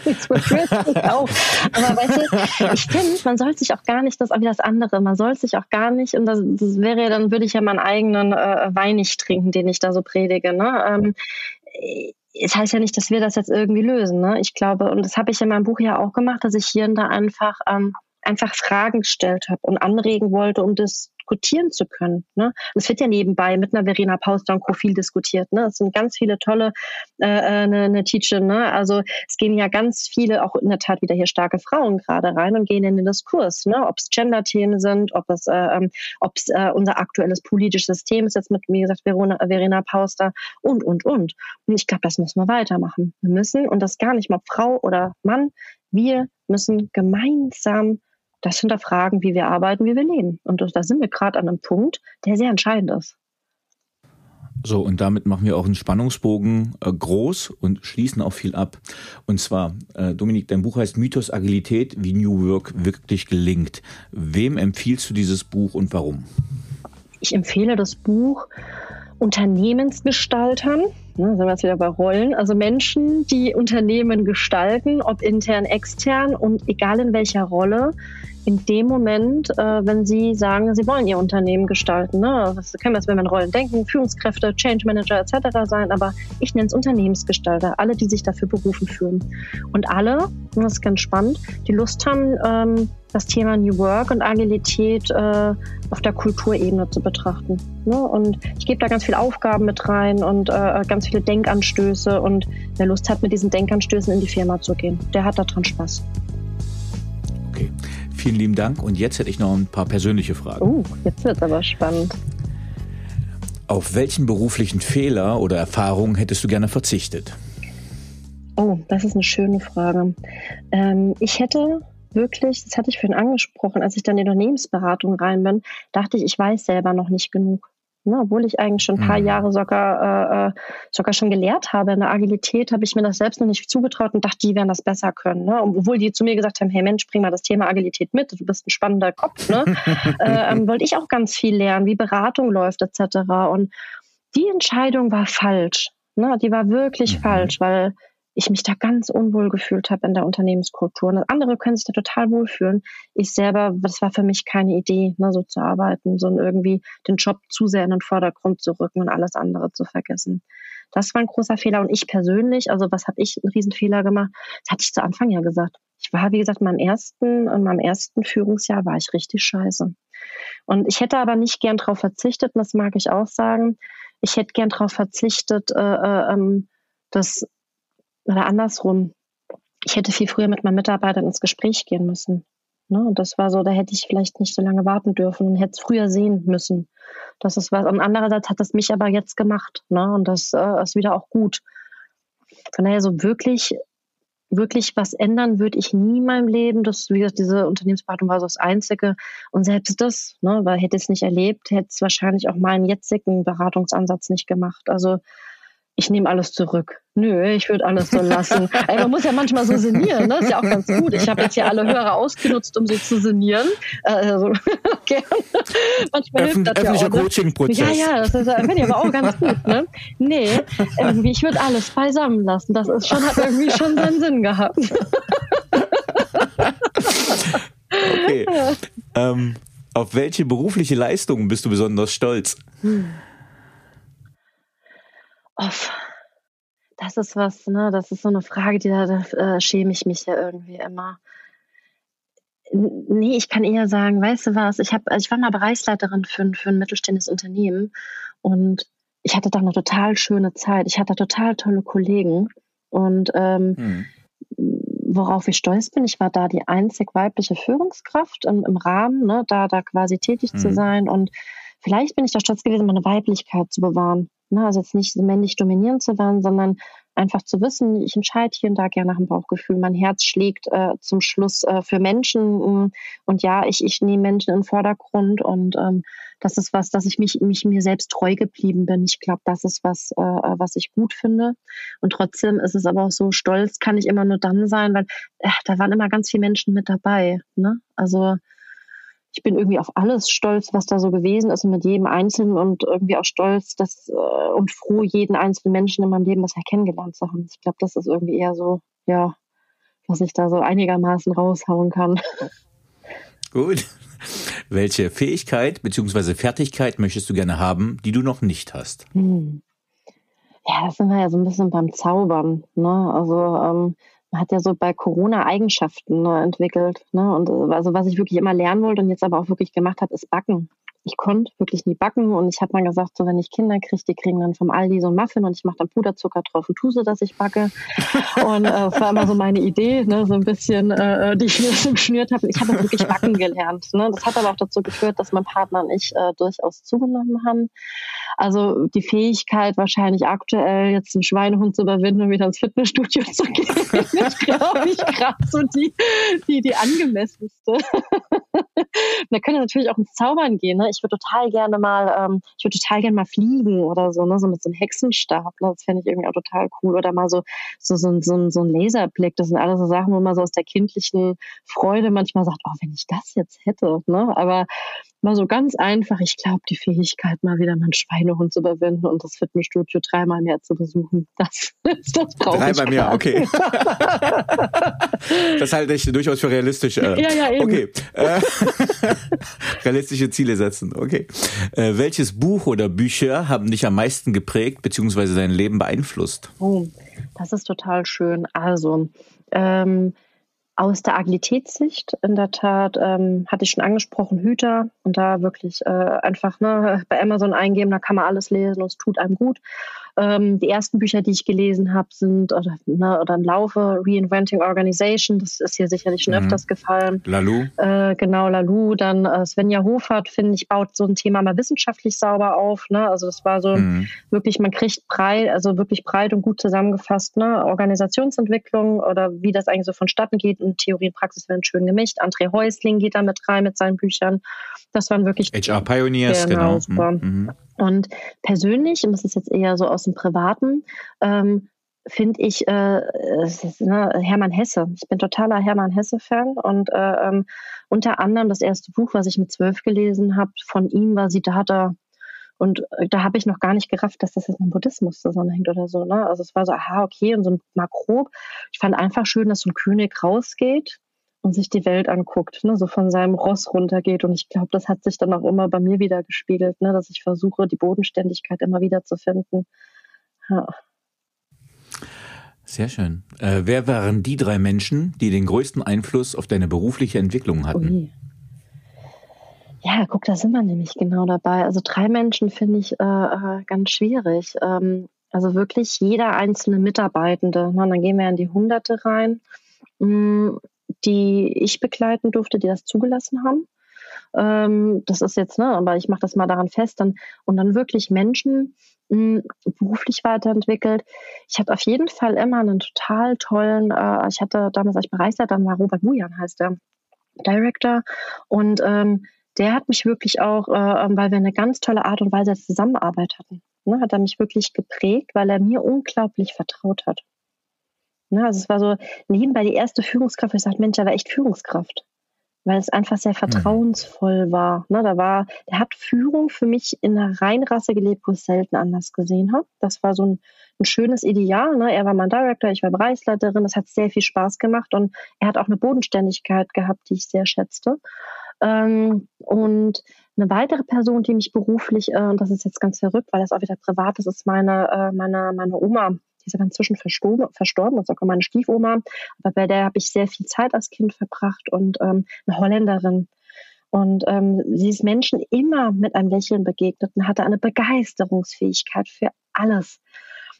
S2: auch. Aber weißt du, ich finde, man soll sich auch gar nicht, das wie das andere, man soll sich auch gar nicht, und das, das wäre dann würde ich ja meinen eigenen äh, Wein nicht trinken, den ich da so predige. Ne? Ähm, es heißt ja nicht, dass wir das jetzt irgendwie lösen. Ne? Ich glaube, und das habe ich in meinem Buch ja auch gemacht, dass ich hier und da einfach, ähm, einfach Fragen gestellt habe und anregen wollte, um das diskutieren zu können. Ne? Es wird ja nebenbei mit einer Verena Pauster und Co. diskutiert. Ne? Es sind ganz viele tolle äh, eine, eine Teacher. Ne? Also es gehen ja ganz viele, auch in der Tat wieder hier starke Frauen gerade rein und gehen in den Diskurs. Ne? Ob es Gender-Themen sind, ob es, äh, ähm, ob äh, unser aktuelles politisches System ist jetzt mit, wie gesagt, Verona, Verena Pauster und, und, und. Und ich glaube, das müssen wir weitermachen. Wir müssen, und das gar nicht mal Frau oder Mann, wir müssen gemeinsam das hinterfragen, wie wir arbeiten, wie wir leben. Und da sind wir gerade an einem Punkt, der sehr entscheidend ist.
S3: So, und damit machen wir auch einen Spannungsbogen äh, groß und schließen auch viel ab. Und zwar, äh, Dominik, dein Buch heißt Mythos Agilität, wie New Work wirklich gelingt. Wem empfiehlst du dieses Buch und warum?
S2: Ich empfehle das Buch Unternehmensgestaltern, Ne, sind wir jetzt wieder bei Rollen. Also Menschen, die Unternehmen gestalten, ob intern, extern und egal in welcher Rolle, in dem Moment, äh, wenn sie sagen, sie wollen ihr Unternehmen gestalten. Ne? Das können wir jetzt, wenn wir in Rollen denken, Führungskräfte, Change Manager etc. sein, aber ich nenne es Unternehmensgestalter, alle, die sich dafür berufen fühlen. Und alle, und das ist ganz spannend, die Lust haben, ähm, das Thema New Work und Agilität äh, auf der Kulturebene zu betrachten. Ne? Und ich gebe da ganz viele Aufgaben mit rein und äh, ganz viele Denkanstöße und wer Lust hat, mit diesen Denkanstößen in die Firma zu gehen, der hat daran Spaß.
S3: Okay. Vielen lieben Dank. Und jetzt hätte ich noch ein paar persönliche Fragen.
S2: Oh, jetzt wird es aber spannend.
S3: Auf welchen beruflichen Fehler oder Erfahrungen hättest du gerne verzichtet?
S2: Oh, das ist eine schöne Frage. Ähm, ich hätte wirklich, das hatte ich vorhin angesprochen, als ich dann in die Unternehmensberatung rein bin, dachte ich, ich weiß selber noch nicht genug. Ne, obwohl ich eigentlich schon ein paar mhm. Jahre sogar, äh, äh, sogar schon gelehrt habe in der Agilität, habe ich mir das selbst noch nicht zugetraut und dachte, die werden das besser können. Ne? Obwohl die zu mir gesagt haben, hey Mensch, bring mal das Thema Agilität mit, du bist ein spannender Kopf. Ne? äh, ähm, wollte ich auch ganz viel lernen, wie Beratung läuft etc. Und die Entscheidung war falsch. Ne? Die war wirklich mhm. falsch, weil ich mich da ganz unwohl gefühlt habe in der Unternehmenskultur. Und andere können sich da total wohlfühlen. Ich selber, das war für mich keine Idee, ne, so zu arbeiten, sondern irgendwie den Job zu sehr in den Vordergrund zu rücken und alles andere zu vergessen. Das war ein großer Fehler. Und ich persönlich, also was habe ich einen Riesenfehler gemacht? Das hatte ich zu Anfang ja gesagt. Ich war, wie gesagt, in meinem ersten, in meinem ersten Führungsjahr war ich richtig scheiße. Und ich hätte aber nicht gern darauf verzichtet, und das mag ich auch sagen, ich hätte gern darauf verzichtet, äh, äh, ähm, dass oder andersrum, ich hätte viel früher mit meinen Mitarbeitern ins Gespräch gehen müssen. Ne? Und das war so, da hätte ich vielleicht nicht so lange warten dürfen und hätte es früher sehen müssen. Das ist was. Und andererseits hat es mich aber jetzt gemacht. Ne? Und das äh, ist wieder auch gut. Von daher so wirklich, wirklich was ändern würde ich nie in meinem Leben. Das, wie gesagt, diese Unternehmensberatung war so das Einzige. Und selbst das, ne, weil hätte ich es nicht erlebt, hätte es wahrscheinlich auch meinen jetzigen Beratungsansatz nicht gemacht. Also ich nehme alles zurück. Nö, ich würde alles so lassen. Ey, man muss ja manchmal so sinnieren, ne? Ist ja auch ganz gut. Ich habe jetzt hier alle Hörer ausgenutzt, um so zu sinnieren. Also, gerne.
S3: Manchmal Öffn hilft das öffentlicher ja auch, ne? Coaching-Prozess.
S2: Ja, ja, das finde ich aber auch ganz gut, ne? Nee, irgendwie, ich würde alles beisammen lassen. Das ist schon, hat irgendwie schon seinen Sinn gehabt.
S3: okay. Ähm, auf welche berufliche Leistungen bist du besonders stolz?
S2: Off. Das ist was, ne, das ist so eine Frage, die da, da äh, schäme ich mich ja irgendwie immer. Nee, ich kann eher sagen, weißt du was, ich, hab, also ich war mal Bereichsleiterin für, für ein mittelständisches Unternehmen und ich hatte da eine total schöne Zeit. Ich hatte total tolle Kollegen und ähm, hm. worauf ich stolz bin, ich war da die einzig weibliche Führungskraft im, im Rahmen, ne, da, da quasi tätig hm. zu sein und vielleicht bin ich da stolz gewesen, meine Weiblichkeit zu bewahren. Ne? Also jetzt nicht so männlich dominierend zu werden, sondern einfach zu wissen, ich entscheide hier und da gerne nach dem Bauchgefühl. Mein Herz schlägt äh, zum Schluss äh, für Menschen und ja, ich, ich nehme Menschen in den Vordergrund und ähm, das ist was, dass ich mich, mich mir selbst treu geblieben bin. Ich glaube, das ist was, äh, was ich gut finde. Und trotzdem ist es aber auch so, stolz kann ich immer nur dann sein, weil äh, da waren immer ganz viele Menschen mit dabei. Ne? Also ich bin irgendwie auf alles stolz, was da so gewesen ist und mit jedem Einzelnen und irgendwie auch stolz dass, äh, und froh, jeden einzelnen Menschen in meinem Leben bisher kennengelernt zu haben. Ich glaube, das ist irgendwie eher so, ja, was ich da so einigermaßen raushauen kann.
S3: Gut. Welche Fähigkeit bzw. Fertigkeit möchtest du gerne haben, die du noch nicht hast? Hm.
S2: Ja, das sind wir ja so ein bisschen beim Zaubern. Ne? Also ähm, hat ja so bei Corona Eigenschaften ne, entwickelt. Ne? Und äh, also was ich wirklich immer lernen wollte und jetzt aber auch wirklich gemacht habe, ist Backen ich konnte wirklich nie backen und ich habe mal gesagt, so wenn ich Kinder kriege, die kriegen dann vom Aldi so ein Muffin und ich mache dann Puderzucker drauf und tue so, dass ich backe. Und äh, das war immer so meine Idee, ne, so ein bisschen, äh, die ich mir so geschnürt habe. Ich habe wirklich backen gelernt. Ne. Das hat aber auch dazu geführt, dass mein Partner und ich äh, durchaus zugenommen haben. Also die Fähigkeit wahrscheinlich aktuell jetzt einen Schweinehund zu überwinden und wieder ins Fitnessstudio zu gehen, ist glaube ich gerade so die, die, die angemessenste. da könnte natürlich auch ins Zaubern gehen. Ne? ich würde total gerne mal, ähm, ich würde total gerne mal fliegen oder so, ne, so mit so einem Hexenstab. Ne? Das fände ich irgendwie auch total cool. Oder mal so, so, so, so, so ein Laserblick. Das sind alles so Sachen, wo man so aus der kindlichen Freude manchmal sagt, oh, wenn ich das jetzt hätte. Ne? Aber mal so ganz einfach, ich glaube, die Fähigkeit, mal wieder meinen Schweinehund zu überwinden und das Fitnessstudio dreimal mehr zu besuchen, das, das brauche
S3: ich. Dreimal mehr, okay. das halte ich durchaus für realistisch. Äh, ja, ja, eben. Okay. Äh, realistische Ziele setzen, okay. Äh, welches Buch oder Bücher haben dich am meisten geprägt bzw. dein Leben beeinflusst?
S2: Oh, das ist total schön. Also, ähm, aus der Agilitätssicht, in der Tat, ähm, hatte ich schon angesprochen, Hüter und da wirklich äh, einfach ne, bei Amazon eingeben, da kann man alles lesen und es tut einem gut. Ähm, die ersten Bücher, die ich gelesen habe, sind oder, ne, oder im Laufe Reinventing Organization. Das ist hier sicherlich schon mhm. öfters gefallen.
S3: Lalu.
S2: Äh, genau, Lalu. Dann äh, Svenja Hofert, finde ich, baut so ein Thema mal wissenschaftlich sauber auf. Ne? Also das war so mhm. wirklich, man kriegt breit, also wirklich breit und gut zusammengefasst, ne? Organisationsentwicklung oder wie das eigentlich so vonstatten geht. Und Theorie und Praxis werden schön gemischt. André Häusling geht da mit rein mit seinen Büchern. Das waren wirklich
S3: HR Pioneers, genau. genau.
S2: Super. Mhm. Und persönlich, und das ist jetzt eher so aus dem Privaten, ähm, finde ich äh, ist, ne, Hermann Hesse. Ich bin totaler Hermann Hesse-Fan und äh, ähm, unter anderem das erste Buch, was ich mit zwölf gelesen habe, von ihm war Siddhartha. Und äh, da habe ich noch gar nicht gerafft, dass das jetzt mit dem Buddhismus zusammenhängt oder so. Ne? Also es war so, aha, okay, und so mal grob. Ich fand einfach schön, dass so ein König rausgeht und sich die Welt anguckt, ne, so von seinem Ross runtergeht. Und ich glaube, das hat sich dann auch immer bei mir wieder gespiegelt, ne, dass ich versuche, die Bodenständigkeit immer wieder zu finden. Ja.
S3: Sehr schön. Äh, wer waren die drei Menschen, die den größten Einfluss auf deine berufliche Entwicklung hatten? Ui.
S2: Ja, guck, da sind wir nämlich genau dabei. Also drei Menschen finde ich äh, äh ganz schwierig. Ähm, also wirklich jeder einzelne Mitarbeitende. Ne, dann gehen wir in die Hunderte rein. Die ich begleiten durfte, die das zugelassen haben. Ähm, das ist jetzt, ne, aber ich mache das mal daran fest, dann, und dann wirklich Menschen mh, hm, beruflich weiterentwickelt. Ich hatte auf jeden Fall immer einen total tollen, äh, ich hatte damals, als ich dann war Robert Mujan heißt der Director und ähm, der hat mich wirklich auch, äh, weil wir eine ganz tolle Art und Weise der Zusammenarbeit hatten, ne, hat er mich wirklich geprägt, weil er mir unglaublich vertraut hat. Ne, also es war so nebenbei die erste Führungskraft, wo ich sagte, Mensch, er war echt Führungskraft. Weil es einfach sehr vertrauensvoll mhm. war. Ne, da war, der hat Führung für mich in einer Reinrasse gelebt, wo ich es selten anders gesehen habe. Das war so ein, ein schönes Ideal. Ne? Er war mein Director, ich war Bereichsleiterin. Das hat sehr viel Spaß gemacht und er hat auch eine Bodenständigkeit gehabt, die ich sehr schätzte. Ähm, und eine weitere Person, die mich beruflich, äh, und das ist jetzt ganz verrückt, weil das auch wieder privat ist, ist meine, äh, meine, meine Oma die ist aber inzwischen verstorben, verstorben, das ist auch meine Stiefoma. Aber bei der habe ich sehr viel Zeit als Kind verbracht und ähm, eine Holländerin. Und ähm, sie ist Menschen immer mit einem Lächeln begegnet und hatte eine Begeisterungsfähigkeit für alles.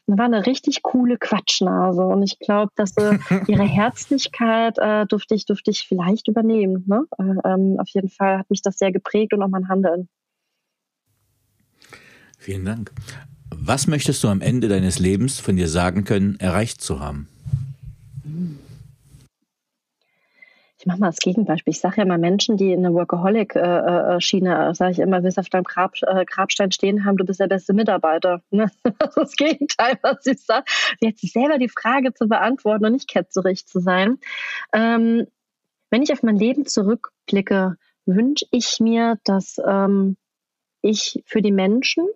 S2: Und war eine richtig coole Quatschnase. Und ich glaube, dass äh, ihre Herzlichkeit äh, durfte, ich, durfte ich vielleicht übernehmen. Ne? Äh, ähm, auf jeden Fall hat mich das sehr geprägt und auch mein Handeln.
S3: Vielen Dank. Was möchtest du am Ende deines Lebens von dir sagen können, erreicht zu haben?
S2: Ich mache mal das Gegenbeispiel. Ich sage ja mal Menschen, die in der Workaholic-Schiene, äh, äh, sage ich immer, willst auf deinem Grab, äh, Grabstein stehen haben, du bist der beste Mitarbeiter. Ne? Das ist das Gegenteil, was. Sie hat sich selber die Frage zu beantworten und nicht ketzerig zu sein. Ähm, wenn ich auf mein Leben zurückblicke, wünsche ich mir, dass ähm, ich für die Menschen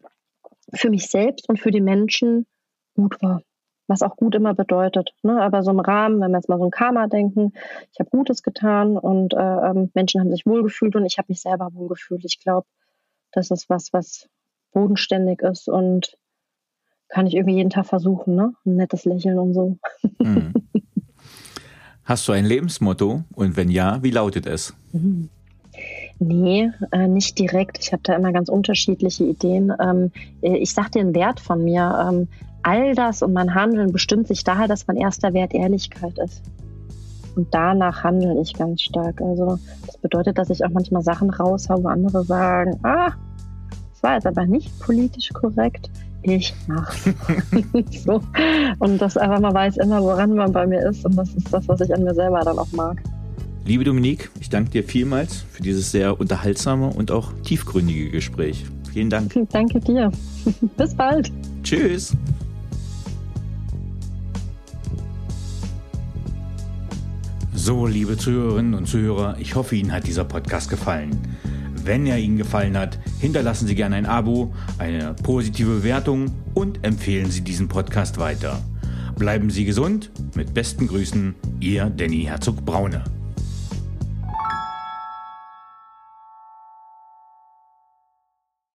S2: für mich selbst und für die Menschen gut war. Was auch gut immer bedeutet. Ne? Aber so im Rahmen, wenn wir jetzt mal so ein Karma denken, ich habe Gutes getan und äh, ähm, Menschen haben sich wohlgefühlt und ich habe mich selber wohlgefühlt. Ich glaube, das ist was, was bodenständig ist und kann ich irgendwie jeden Tag versuchen, ne? Ein nettes Lächeln und so. Mhm.
S3: Hast du ein Lebensmotto? Und wenn ja, wie lautet es? Mhm.
S2: Nee, äh, nicht direkt. Ich habe da immer ganz unterschiedliche Ideen. Ähm, äh, ich sage dir einen Wert von mir. Ähm, all das und mein Handeln bestimmt sich daher, dass mein erster Wert Ehrlichkeit ist. Und danach handle ich ganz stark. Also das bedeutet, dass ich auch manchmal Sachen raushaue, wo andere sagen, ah, das war jetzt aber nicht politisch korrekt. Ich mach's. so. Und dass einfach mal weiß immer, woran man bei mir ist. Und das ist das, was ich an mir selber dann auch mag.
S3: Liebe Dominique, ich danke dir vielmals für dieses sehr unterhaltsame und auch tiefgründige Gespräch. Vielen Dank.
S2: Danke dir. Bis bald.
S3: Tschüss. So, liebe Zuhörerinnen und Zuhörer, ich hoffe, Ihnen hat dieser Podcast gefallen. Wenn er Ihnen gefallen hat, hinterlassen Sie gerne ein Abo, eine positive Bewertung und empfehlen Sie diesen Podcast weiter. Bleiben Sie gesund. Mit besten Grüßen, Ihr Danny Herzog Braune.